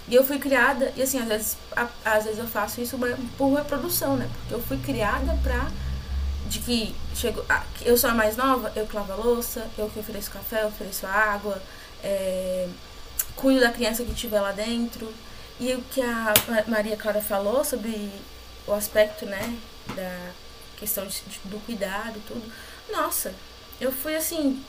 E eu fui criada, e assim, às vezes, a, às vezes eu faço isso por reprodução, né? Porque eu fui criada pra. De que chego, eu sou a mais nova, eu que lavo a louça, eu que ofereço café, ofereço água, é, cuido da criança que estiver lá dentro. E o que a Maria Clara falou sobre o aspecto, né, da questão de, do cuidado tudo. Nossa, eu fui assim,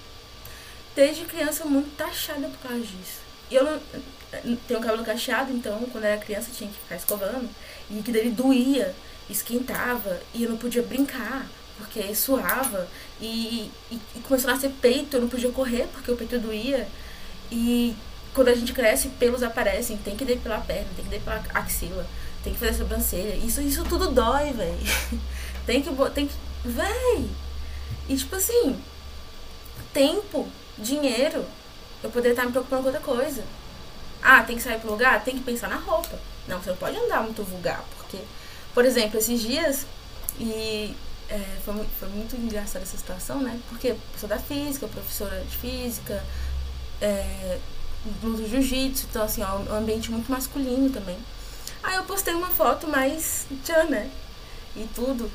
desde criança muito taxada por causa disso. E eu não tenho cabelo cacheado, então quando era criança tinha que ficar escovando. E que dele doía, esquentava, e eu não podia brincar, porque suava. E, e, e começou a nascer peito, eu não podia correr porque o peito doía. E quando a gente cresce, pelos aparecem. Tem que depilar a perna, tem que depilar a axila, tem que fazer a sobrancelha. Isso, isso tudo dói, velho. *laughs* tem que. Tem que. Véi! E tipo assim, tempo, dinheiro. Eu poderia estar me preocupando com outra coisa. Ah, tem que sair pro lugar? Tem que pensar na roupa. Não, você não pode andar muito vulgar, porque, por exemplo, esses dias, e é, foi, foi muito engraçada essa situação, né? Porque sou da física, professora de física, é, do jiu-jitsu, então assim, ó, um ambiente muito masculino também. Aí eu postei uma foto mais tchan, né? E tudo.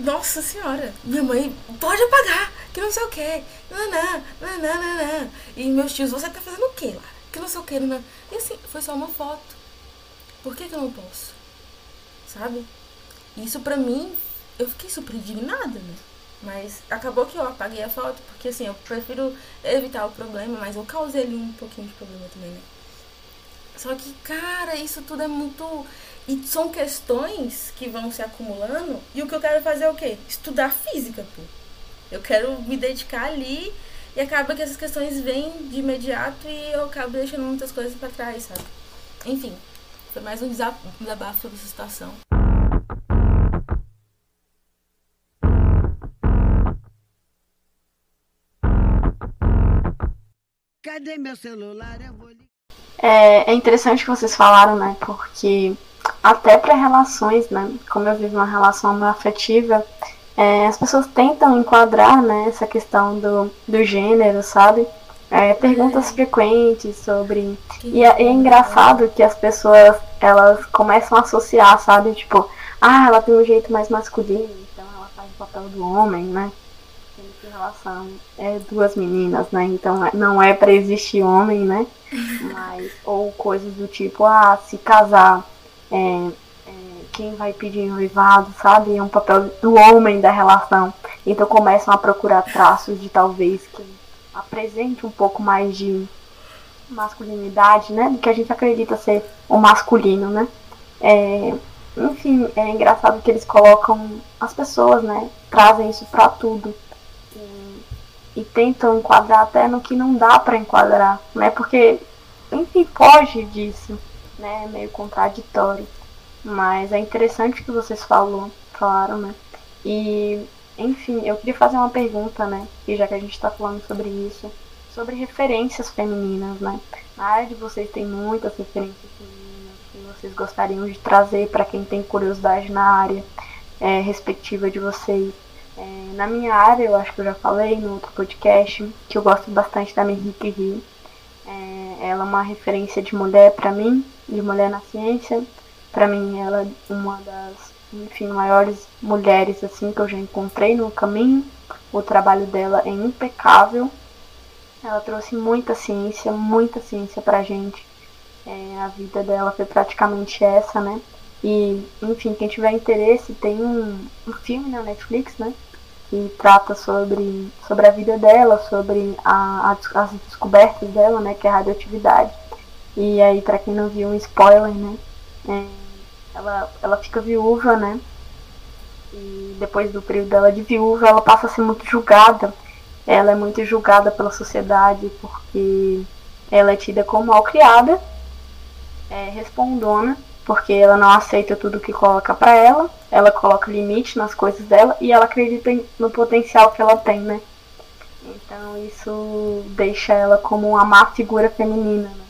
Nossa senhora, minha mãe, pode apagar, que não sei o que, nanã, nanã, nanã. E meus tios, você tá fazendo o que lá? Que não sei o que, nanã. E assim, foi só uma foto. Por que que eu não posso? Sabe? Isso pra mim, eu fiquei super indignada, né? Mas acabou que eu apaguei a foto, porque assim, eu prefiro evitar o problema, mas eu causei ali um pouquinho de problema também, né? Só que, cara, isso tudo é muito. E são questões que vão se acumulando. E o que eu quero fazer é o quê? Estudar física, pô. Eu quero me dedicar ali e acaba que essas questões vêm de imediato e eu acabo deixando muitas coisas para trás, sabe? Enfim, foi mais um desabafo sobre essa situação. Cadê meu celular? Eu vou é, é interessante que vocês falaram, né? Porque até para relações, né? Como eu vivo uma relação afetiva, é, as pessoas tentam enquadrar, né? Essa questão do, do gênero, sabe? É, perguntas frequentes sobre e é, é, engraçado que as pessoas elas começam a associar, sabe? Tipo, ah, ela tem um jeito mais masculino, então ela faz o papel do homem, né? Em relação é duas meninas, né? Então não é para existir homem, né? *laughs* Mas, ou coisas do tipo, ah, se casar, é, é, quem vai pedir noivado, sabe? É um papel do homem da relação. Então começam a procurar traços de talvez que apresente um pouco mais de masculinidade, né? Do que a gente acredita ser o masculino, né? É, enfim, é engraçado que eles colocam as pessoas, né? Trazem isso para tudo e tentam enquadrar até no que não dá para enquadrar, né? Porque, enfim, foge disso, né? É meio contraditório. Mas é interessante que vocês falou, falaram, né? E, enfim, eu queria fazer uma pergunta, né? E já que a gente está falando sobre isso, sobre referências femininas, né? Na área de vocês tem muitas referências femininas que vocês gostariam de trazer para quem tem curiosidade na área é, respectiva de vocês. É, na minha área, eu acho que eu já falei no outro podcast, que eu gosto bastante da Henrique Rio. É, ela é uma referência de mulher para mim, de mulher na ciência. Para mim, ela é uma das, enfim, maiores mulheres assim que eu já encontrei no caminho. O trabalho dela é impecável. Ela trouxe muita ciência, muita ciência pra gente. É, a vida dela foi praticamente essa, né? E, enfim, quem tiver interesse, tem um, um filme na Netflix, né? Que trata sobre, sobre a vida dela, sobre a, a, as descobertas dela, né, que é a radioatividade. E aí, para quem não viu, um spoiler, né, é, ela, ela fica viúva, né, e depois do período dela de viúva, ela passa a ser muito julgada. Ela é muito julgada pela sociedade porque ela é tida como mal criada, é, respondona, porque ela não aceita tudo que coloca para ela, ela coloca limite nas coisas dela e ela acredita no potencial que ela tem, né? Então isso deixa ela como uma má figura feminina, né?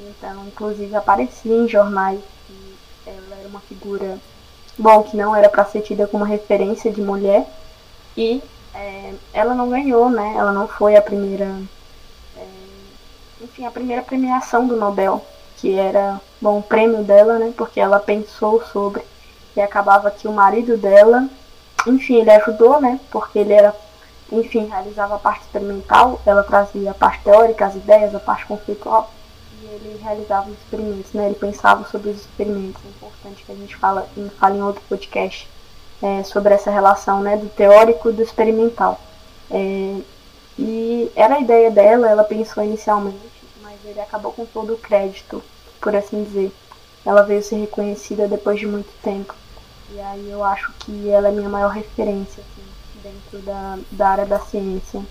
Então, inclusive aparecia em jornais que ela era uma figura, bom, que não era para ser tida como referência de mulher e é, ela não ganhou, né? Ela não foi a primeira, é, enfim, a primeira premiação do Nobel que era bom o prêmio dela, né? Porque ela pensou sobre e acabava que o marido dela, enfim, ele ajudou, né? Porque ele era, enfim, realizava a parte experimental, ela trazia a parte teórica, as ideias, a parte conceitual e ele realizava os experimentos, né? Ele pensava sobre os experimentos. É importante que a gente fala, fale em outro podcast é, sobre essa relação, né? Do teórico e do experimental. É, e era a ideia dela, ela pensou inicialmente ele acabou com todo o crédito, por assim dizer. Ela veio ser reconhecida depois de muito tempo. E aí eu acho que ela é minha maior referência assim, dentro da, da área da ciência.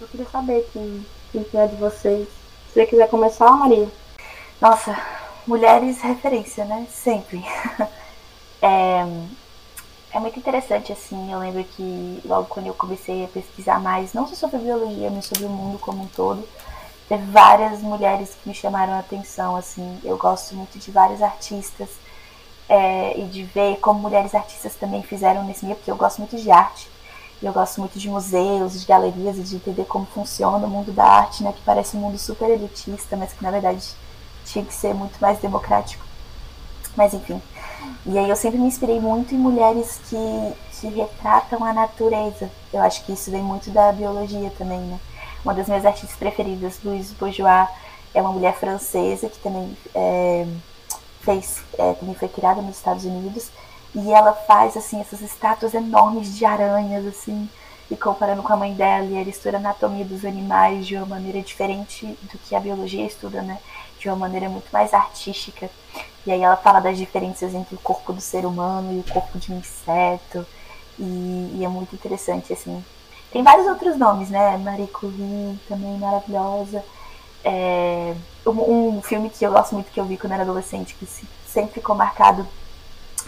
Eu queria saber quem, quem é de vocês. Se você quiser começar, Maria. Nossa, mulheres referência, né? Sempre. *laughs* é, é muito interessante, assim. Eu lembro que logo quando eu comecei a pesquisar mais, não só sobre biologia, mas sobre o mundo como um todo, várias mulheres que me chamaram a atenção, assim. Eu gosto muito de vários artistas é, e de ver como mulheres artistas também fizeram nesse meio, porque eu gosto muito de arte. Eu gosto muito de museus, de galerias e de entender como funciona o mundo da arte, né? Que parece um mundo super elitista, mas que na verdade tinha que ser muito mais democrático. Mas enfim. E aí eu sempre me inspirei muito em mulheres que, que retratam a natureza. Eu acho que isso vem muito da biologia também, né? Uma das minhas artistas preferidas, Louise Bourgeois, é uma mulher francesa que também é, fez, é, também foi criada nos Estados Unidos e ela faz assim essas estátuas enormes de aranhas assim e comparando com a mãe dela e ela estuda a anatomia dos animais de uma maneira diferente do que a biologia estuda, né? De uma maneira muito mais artística. E aí ela fala das diferenças entre o corpo do ser humano e o corpo de um inseto e, e é muito interessante assim tem vários outros nomes, né? Marie Curie, também maravilhosa. É, um, um, filme que eu gosto muito, que eu vi quando era adolescente, que sempre ficou marcado,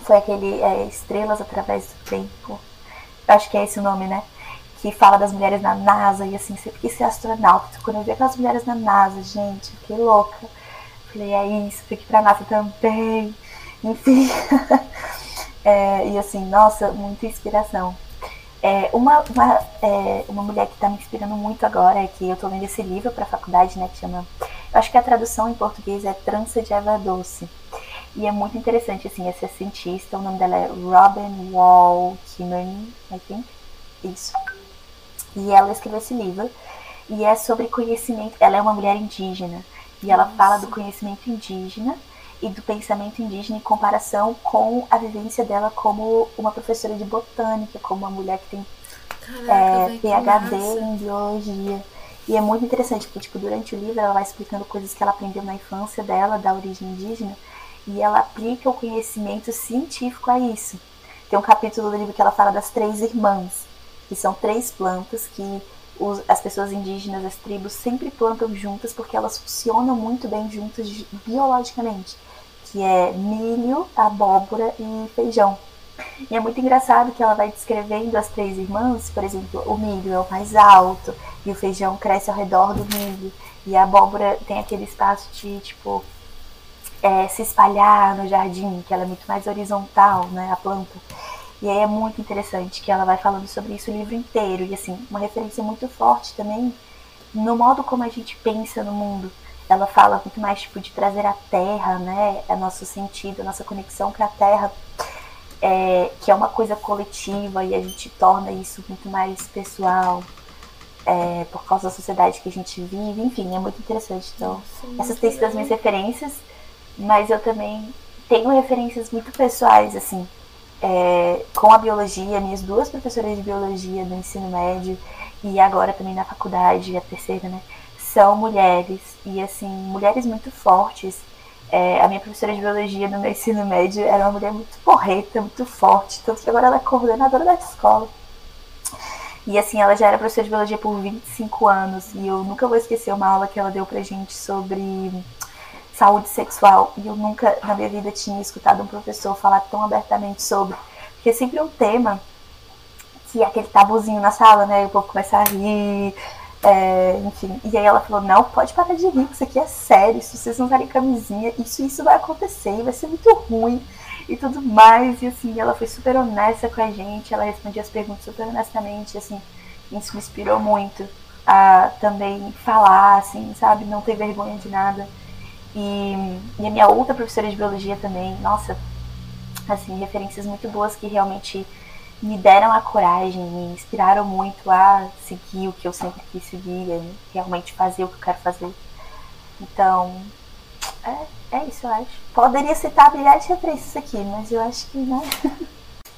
foi aquele é, Estrelas Através do Tempo. Acho que é esse o nome, né? que fala das mulheres na NASA, e assim, sempre quis ser astronauta. Quando eu vi aquelas mulheres na NASA, gente, fiquei louca. Falei, é isso, fui aqui pra NASA também. Enfim. *laughs* é, e assim, nossa, muita inspiração. É, uma, uma, é, uma mulher que está me inspirando muito agora é que eu estou lendo esse livro para a faculdade, né, que chama... Eu acho que a tradução em português é Trança de Eva Doce. E é muito interessante, assim, essa cientista, o nome dela é Robin Wall Kimmerer, I think. Isso. E ela escreveu esse livro. E é sobre conhecimento. Ela é uma mulher indígena. E ela Nossa. fala do conhecimento indígena e do pensamento indígena em comparação com a vivência dela como uma professora de botânica, como uma mulher que tem Caraca, é, PhD em biologia. E é muito interessante, porque tipo, durante o livro ela vai explicando coisas que ela aprendeu na infância dela, da origem indígena, e ela aplica o conhecimento científico a isso. Tem um capítulo do livro que ela fala das três irmãs, que são três plantas que os, as pessoas indígenas, as tribos, sempre plantam juntas porque elas funcionam muito bem juntas biologicamente, que é milho, abóbora e feijão. E é muito engraçado que ela vai descrevendo as três irmãs, por exemplo, o milho é o mais alto e o feijão cresce ao redor do milho e a abóbora tem aquele espaço de tipo é, se espalhar no jardim, que ela é muito mais horizontal, né, a planta. E aí é muito interessante que ela vai falando sobre isso o livro inteiro. E assim, uma referência muito forte também no modo como a gente pensa no mundo. Ela fala muito mais tipo de trazer a terra, né, a nosso sentido, a nossa conexão com a terra, é, que é uma coisa coletiva e a gente torna isso muito mais pessoal. É, por causa da sociedade que a gente vive, enfim, é muito interessante. Então, Sim, essas têm sido as minhas referências mas eu também tenho referências muito pessoais, assim, é, com a biologia, minhas duas professoras de biologia do ensino médio e agora também na faculdade, a terceira, né, são mulheres, e assim, mulheres muito fortes. É, a minha professora de biologia no meu ensino médio era uma mulher muito porreta, muito forte, que agora ela é coordenadora da escola. E assim, ela já era professora de biologia por 25 anos, e eu nunca vou esquecer uma aula que ela deu pra gente sobre saúde sexual e eu nunca na minha vida tinha escutado um professor falar tão abertamente sobre, porque é sempre um tema que é aquele tabuzinho na sala, né? E o povo começa a rir, é, enfim. E aí ela falou: não, pode parar de rir, isso aqui é sério, se vocês não usarem camisinha, isso isso vai acontecer, vai ser muito ruim e tudo mais. E assim, ela foi super honesta com a gente, ela respondia as perguntas super honestamente, assim, isso me inspirou muito a também falar, assim, sabe? Não ter vergonha de nada. E, e a minha outra professora de biologia também, nossa, assim, referências muito boas que realmente me deram a coragem, me inspiraram muito a seguir o que eu sempre quis seguir, e realmente fazer o que eu quero fazer. Então, é, é isso, eu acho. Poderia citar milhares de referências aqui, mas eu acho que não.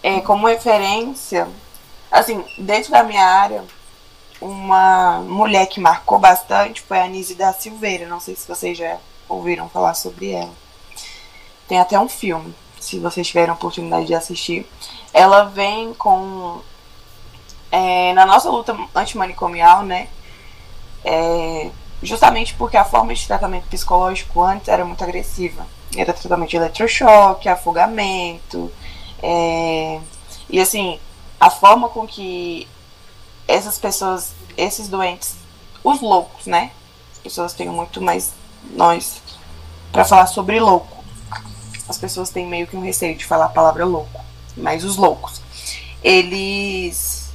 É, como referência, assim, dentro da minha área, uma mulher que marcou bastante foi a Anise da Silveira. Não sei se vocês já ouviram falar sobre ela. Tem até um filme, se vocês tiverem a oportunidade de assistir. Ela vem com. É, na nossa luta antimanicomial, né? É, justamente porque a forma de tratamento psicológico antes era muito agressiva. Era tratamento de eletrochoque, afogamento. É, e assim, a forma com que essas pessoas, esses doentes, os loucos, né? As pessoas têm muito mais nós para falar sobre louco. As pessoas têm meio que um receio de falar a palavra louco, mas os loucos, eles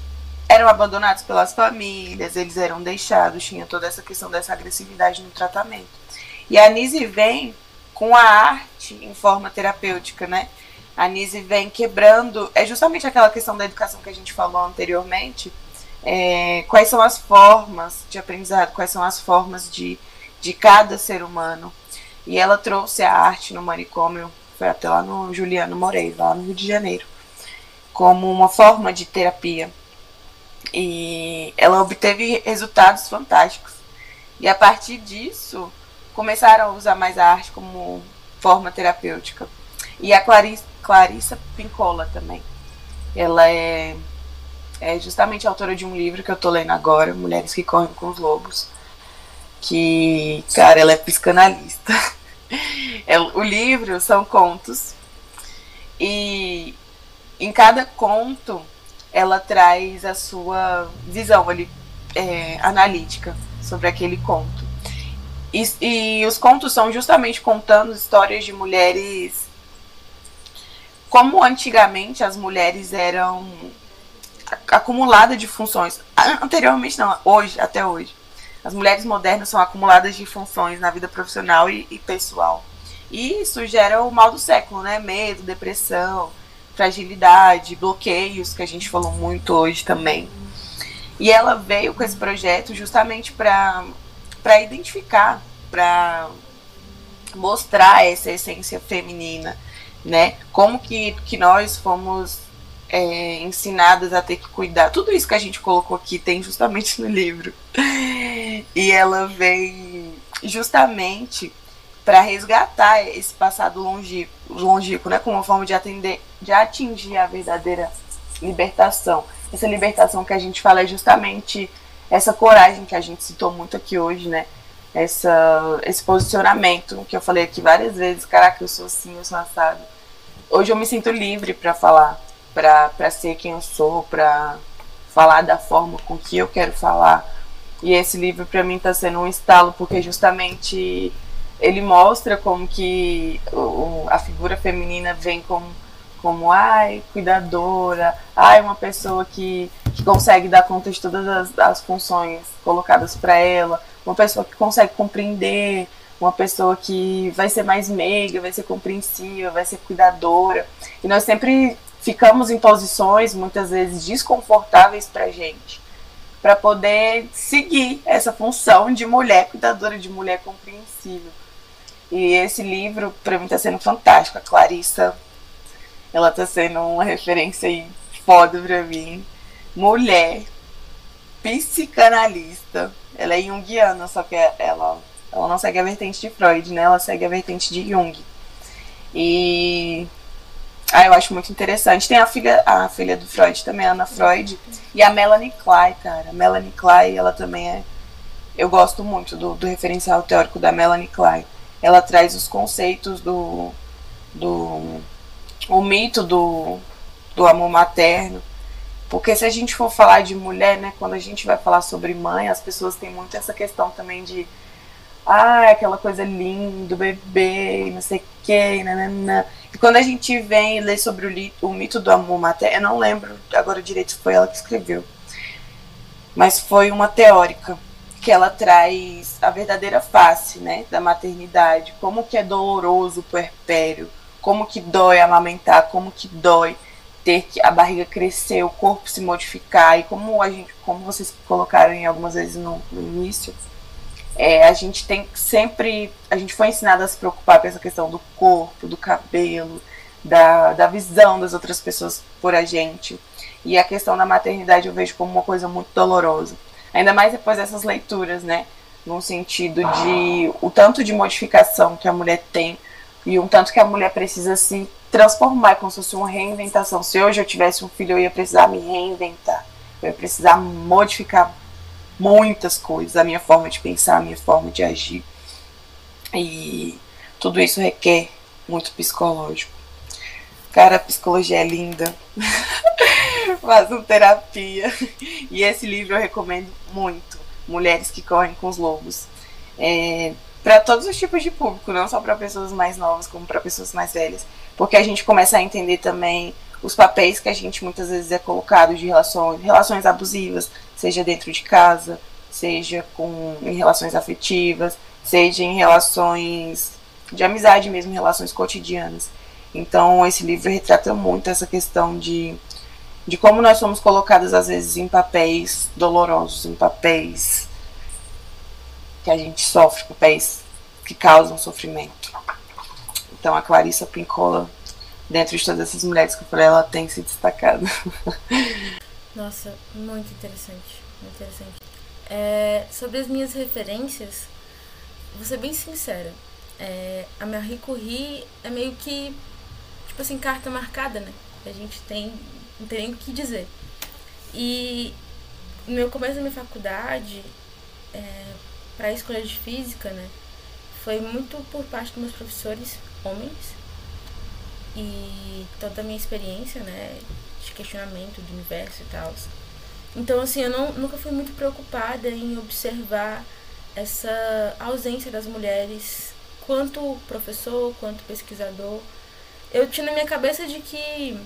eram abandonados pelas famílias, eles eram deixados, tinha toda essa questão dessa agressividade no tratamento. E a Nise vem com a arte em forma terapêutica, né? A Nise vem quebrando, é justamente aquela questão da educação que a gente falou anteriormente, é, quais são as formas de aprendizado, quais são as formas de de cada ser humano. E ela trouxe a arte no manicômio, foi até lá no Juliano Moreira, lá no Rio de Janeiro, como uma forma de terapia. E ela obteve resultados fantásticos. E a partir disso, começaram a usar mais a arte como forma terapêutica. E a Clarissa, Clarissa Pincola também. Ela é, é justamente autora de um livro que eu tô lendo agora, Mulheres que Correm com os Lobos que, cara, ela é psicanalista. *laughs* É, o livro são contos e em cada conto ela traz a sua visão ali é, analítica sobre aquele conto. E, e os contos são justamente contando histórias de mulheres como antigamente as mulheres eram acumuladas de funções. Anteriormente não, hoje, até hoje. As mulheres modernas são acumuladas de funções na vida profissional e, e pessoal. E isso gera o mal do século, né? Medo, depressão, fragilidade, bloqueios, que a gente falou muito hoje também. E ela veio com esse projeto justamente para identificar, para mostrar essa essência feminina, né? Como que, que nós fomos é, ensinadas a ter que cuidar. Tudo isso que a gente colocou aqui tem justamente no livro. E ela vem justamente para resgatar esse passado longínquo, né, como uma forma de atender, de atingir a verdadeira libertação. Essa libertação que a gente fala é justamente essa coragem que a gente citou muito aqui hoje, né? Essa, esse posicionamento que eu falei aqui várias vezes, caraca, eu sou assim, eu sou assado. Hoje eu me sinto livre para falar, para ser quem eu sou, para falar da forma com que eu quero falar. E esse livro para mim está sendo um estalo porque justamente ele mostra como que o, a figura feminina vem como, como ai, cuidadora, ai, uma pessoa que, que consegue dar conta de todas as, as funções colocadas para ela, uma pessoa que consegue compreender, uma pessoa que vai ser mais meiga, vai ser compreensiva, vai ser cuidadora. E nós sempre ficamos em posições muitas vezes desconfortáveis para gente, para poder seguir essa função de mulher cuidadora, de mulher compreensiva. E esse livro, para mim, está sendo fantástico. A Clarissa, ela está sendo uma referência aí foda para mim. Mulher, psicanalista. Ela é junguiana, só que ela, ela não segue a vertente de Freud, né? Ela segue a vertente de Jung. E ah, eu acho muito interessante. Tem a filha, a filha do Freud também, a Ana Freud, e a Melanie Klein, cara. A Melanie Klein, ela também é. Eu gosto muito do, do referencial teórico da Melanie Klein ela traz os conceitos do, do o mito do, do amor materno. Porque se a gente for falar de mulher, né, quando a gente vai falar sobre mãe, as pessoas têm muito essa questão também de ah, aquela coisa linda, bebê, não sei o que, nanana. E quando a gente vem ler sobre o, o mito do amor materno, eu não lembro agora direito se foi ela que escreveu, mas foi uma teórica que ela traz a verdadeira face, né, da maternidade, como que é doloroso o puerpério, como que dói amamentar, como que dói ter que a barriga crescer, o corpo se modificar. E como a gente, como vocês colocaram algumas vezes no, no início, é, a gente tem sempre, a gente foi ensinado a se preocupar com essa questão do corpo, do cabelo, da, da visão das outras pessoas por a gente. E a questão da maternidade eu vejo como uma coisa muito dolorosa. Ainda mais depois dessas leituras, né? No sentido de o tanto de modificação que a mulher tem e um tanto que a mulher precisa se transformar, como se fosse uma reinventação. Se hoje eu tivesse um filho, eu ia precisar me reinventar. Eu ia precisar modificar muitas coisas, a minha forma de pensar, a minha forma de agir. E tudo isso requer muito psicológico. Cara, a psicologia é linda. *laughs* Façam terapia. E esse livro eu recomendo muito. Mulheres que correm com os lobos. É, para todos os tipos de público, não só para pessoas mais novas, como para pessoas mais velhas. Porque a gente começa a entender também os papéis que a gente muitas vezes é colocado de relações, relações abusivas, seja dentro de casa, seja com, em relações afetivas, seja em relações de amizade mesmo, relações cotidianas. Então, esse livro retrata muito essa questão de, de como nós somos colocadas, às vezes, em papéis dolorosos, em papéis que a gente sofre, papéis que causam sofrimento. Então, a Clarissa Pincola, dentro de todas essas mulheres que eu falei, ela tem se destacado. *laughs* Nossa, muito interessante. Muito interessante. É, sobre as minhas referências, vou ser bem sincera. É, a Marie Curie é meio que tipo assim, carta marcada, né? A gente tem, não tem nem o que dizer. E no meu começo da minha faculdade, é, para a escolha de física, né? Foi muito por parte dos meus professores homens. E toda a minha experiência, né? de questionamento do universo e tal. Então, assim, eu não, nunca fui muito preocupada em observar essa ausência das mulheres, quanto professor, quanto pesquisador. Eu tinha na minha cabeça de que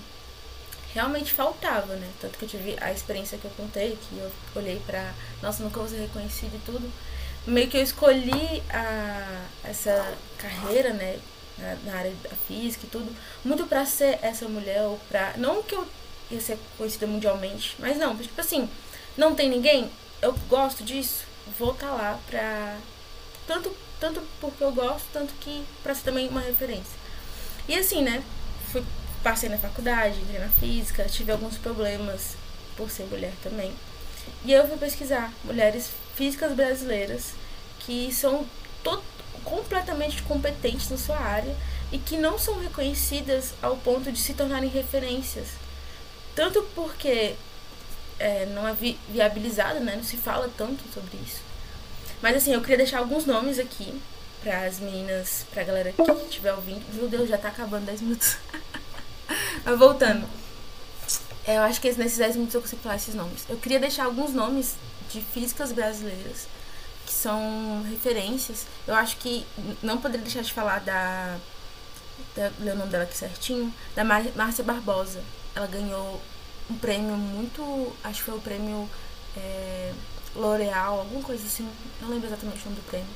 realmente faltava, né? Tanto que eu tive a experiência que eu contei, que eu olhei pra, nossa, nunca vou ser reconhecida e tudo. Meio que eu escolhi a, essa carreira, né? Na, área da física e tudo, muito pra ser essa mulher, ou pra. Não que eu ia ser conhecida mundialmente. Mas não, tipo assim, não tem ninguém, eu gosto disso, vou estar tá lá pra. Tanto, tanto porque eu gosto, tanto que pra ser também uma referência. E assim, né? Fui, passei na faculdade, entrei na física, tive alguns problemas por ser mulher também. E eu fui pesquisar mulheres físicas brasileiras que são to completamente competentes na sua área e que não são reconhecidas ao ponto de se tornarem referências tanto porque é, não é vi viabilizado, né? Não se fala tanto sobre isso. Mas assim, eu queria deixar alguns nomes aqui para as meninas, pra galera que estiver ouvindo. Meu Deus, já tá acabando 10 minutos. *laughs* Mas voltando. Eu acho que nesses 10 minutos eu consigo falar esses nomes. Eu queria deixar alguns nomes de físicas brasileiras são referências. Eu acho que não poderia deixar de falar da. da ler o nome dela aqui certinho. Da Márcia Barbosa ela ganhou um prêmio muito. Acho que foi o prêmio é, L'Oréal, alguma coisa assim, não lembro exatamente o nome do prêmio.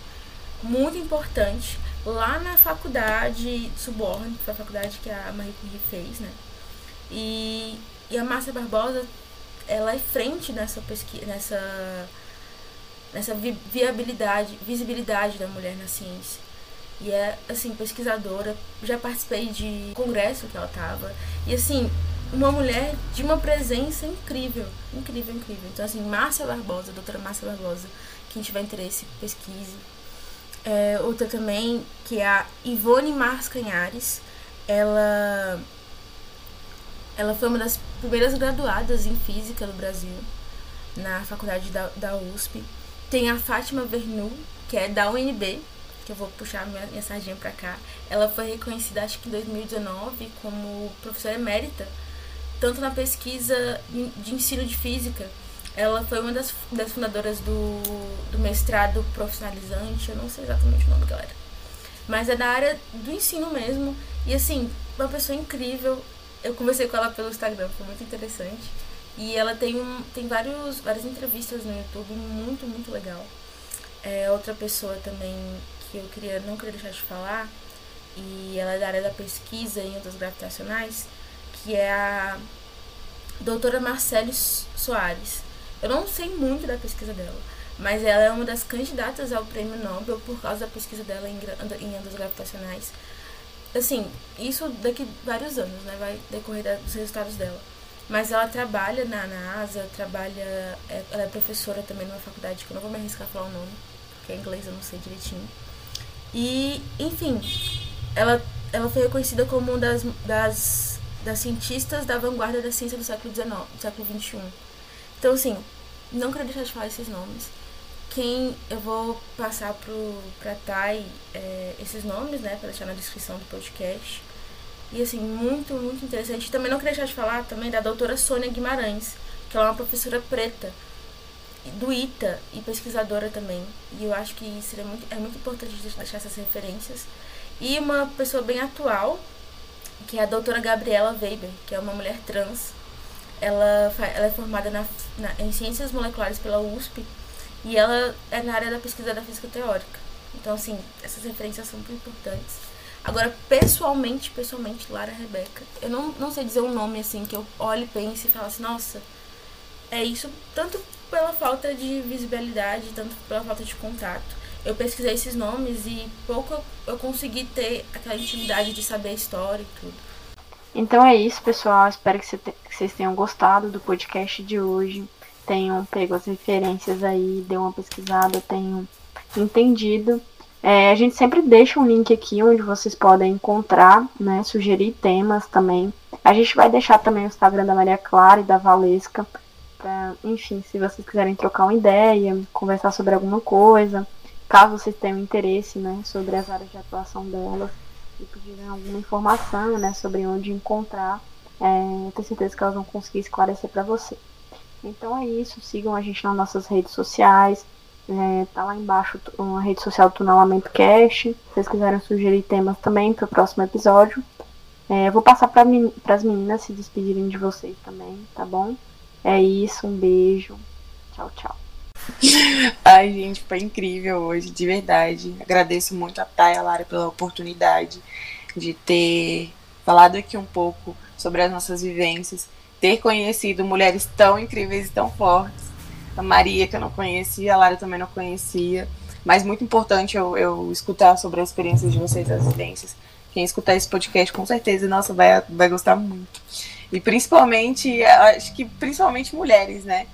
Muito importante, lá na faculdade Suborne, que foi a faculdade que a Marie Curie fez, né? E, e a Márcia Barbosa, ela é frente nessa pesquisa, nessa, nessa viabilidade, visibilidade da mulher na ciência. E é, assim, pesquisadora. Já participei de congresso que ela tava. E, assim, uma mulher de uma presença incrível, incrível, incrível. Então, assim, Márcia Barbosa, doutora Márcia Barbosa, quem tiver interesse, pesquise. É, outra também, que é a Ivone Mars Canhares, ela, ela foi uma das primeiras graduadas em física do Brasil, na faculdade da, da USP. Tem a Fátima Vernu, que é da UNB, que eu vou puxar minha, minha sardinha pra cá. Ela foi reconhecida, acho que em 2019, como professora emérita tanto na pesquisa de ensino de física. Ela foi uma das, das fundadoras do, do mestrado profissionalizante, eu não sei exatamente o nome, galera. Mas é da área do ensino mesmo. E assim, uma pessoa incrível. Eu conversei com ela pelo Instagram, foi muito interessante. E ela tem, um, tem vários, várias entrevistas no YouTube, muito, muito legal. É outra pessoa também que eu queria, não queria deixar de falar, e ela é da área da pesquisa em ondas gravitacionais, que é a doutora Marcele Soares. Eu não sei muito da pesquisa dela, mas ela é uma das candidatas ao prêmio Nobel por causa da pesquisa dela em, em ondas gravitacionais. Assim, isso daqui vários anos, né? Vai decorrer dos resultados dela. Mas ela trabalha na NASA, trabalha. É, ela é professora também numa faculdade que eu não vou me arriscar a falar o nome, porque em inglês eu não sei direitinho. E, enfim, ela, ela foi reconhecida como uma das, das das cientistas da vanguarda da ciência do século XIX, do século XXI. Então, assim, não quero deixar de falar esses nomes. Quem eu vou passar para Thay é, esses nomes, né, para deixar na descrição do podcast. E, assim, muito, muito interessante. Também não quero deixar de falar também da doutora Sônia Guimarães, que ela é uma professora preta do ITA e pesquisadora também. E eu acho que seria muito, é muito importante deixar essas referências. E uma pessoa bem atual, que é a doutora Gabriela Weber, que é uma mulher trans. Ela, ela é formada na, na, em Ciências Moleculares pela USP e ela é na área da pesquisa da física teórica. Então, assim, essas referências são muito importantes. Agora, pessoalmente, pessoalmente, Lara Rebeca, eu não, não sei dizer um nome assim que eu olhe, pense e fale assim, nossa, é isso, tanto pela falta de visibilidade, tanto pela falta de contato eu pesquisei esses nomes e pouco eu consegui ter aquela intimidade de saber a história e tudo. Então é isso, pessoal. Espero que vocês tenham gostado do podcast de hoje. Tenham pego as referências aí, deu uma pesquisada, tenham entendido. É, a gente sempre deixa um link aqui onde vocês podem encontrar, né? Sugerir temas também. A gente vai deixar também o Instagram da Maria Clara e da Valesca. Pra, enfim, se vocês quiserem trocar uma ideia, conversar sobre alguma coisa caso vocês tenham interesse né, sobre as áreas de atuação delas e pedirem alguma informação né, sobre onde encontrar, É, eu tenho certeza que elas vão conseguir esclarecer para você. Então é isso, sigam a gente nas nossas redes sociais. É, tá lá embaixo uma rede social do Tunelamento Cast. Se vocês quiserem sugerir temas também para o próximo episódio. É, eu vou passar para as meninas se despedirem de vocês também, tá bom? É isso, um beijo. Tchau, tchau. *laughs* Ai, gente, foi incrível hoje, de verdade. Agradeço muito a Thay e a Lara pela oportunidade de ter falado aqui um pouco sobre as nossas vivências, ter conhecido mulheres tão incríveis e tão fortes. A Maria, que eu não conhecia, a Lara também não conhecia. Mas muito importante eu, eu escutar sobre as experiências de vocês, as vivências. Quem escutar esse podcast, com certeza, nossa, vai, vai gostar muito. E principalmente, acho que principalmente mulheres, né?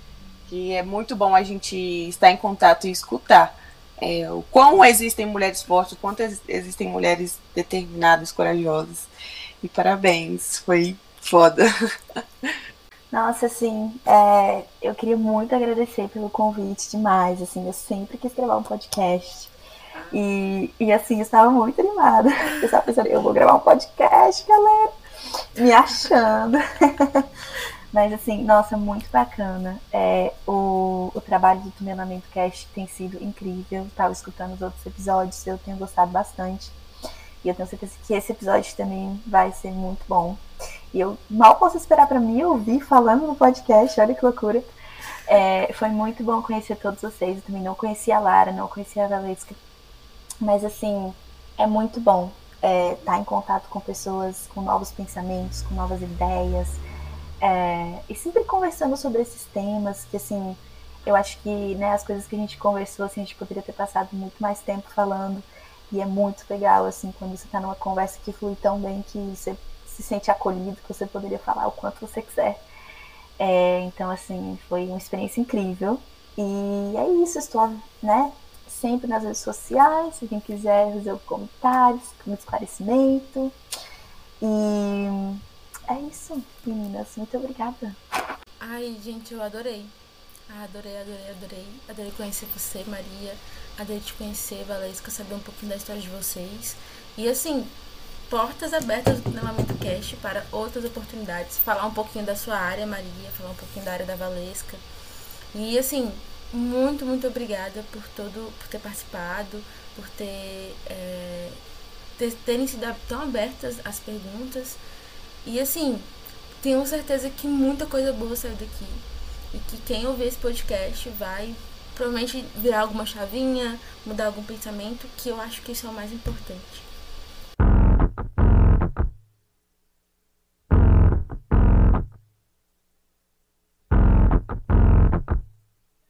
Que é muito bom a gente estar em contato e escutar. É, o quão existem mulheres fortes, o quanto existem mulheres determinadas, corajosas. E parabéns, foi foda. *laughs* Nossa, assim, é, eu queria muito agradecer pelo convite demais, assim, eu sempre quis gravar um podcast. E, e assim, eu estava muito animada. *laughs* Eu estava pensando, eu vou gravar um podcast, galera, me achando. *laughs* Mas assim, nossa, muito bacana. É, o, o trabalho do Tunellamento Cast tem sido incrível. Estava escutando os outros episódios, eu tenho gostado bastante. E eu tenho certeza que esse episódio também vai ser muito bom. E eu mal posso esperar para mim ouvir falando no podcast, olha que loucura. É, foi muito bom conhecer todos vocês. Eu também não conhecia a Lara, não conhecia a Valesca. Mas assim, é muito bom estar é, tá em contato com pessoas com novos pensamentos, com novas ideias. É, e sempre conversando sobre esses temas, que assim, eu acho que né, as coisas que a gente conversou, assim, a gente poderia ter passado muito mais tempo falando. E é muito legal, assim, quando você está numa conversa que flui tão bem que você se sente acolhido, que você poderia falar o quanto você quiser. É, então, assim, foi uma experiência incrível. E é isso, estou, né, sempre nas redes sociais, se quem quiser fazer comentários, um esclarecimento. E é isso, meninas. Muito obrigada. Ai, gente, eu adorei. Ah, adorei, adorei, adorei. Adorei conhecer você, Maria. Adorei te conhecer, Valesca, saber um pouquinho da história de vocês. E assim, portas abertas do Treinamento Cast para outras oportunidades. Falar um pouquinho da sua área, Maria, falar um pouquinho da área da Valesca. E assim, muito, muito obrigada por todo, por ter participado, por ter, é, ter terem sido tão abertas as perguntas. E assim, tenho certeza que muita coisa boa saiu daqui e que quem ouvir esse podcast vai provavelmente virar alguma chavinha, mudar algum pensamento, que eu acho que isso é o mais importante.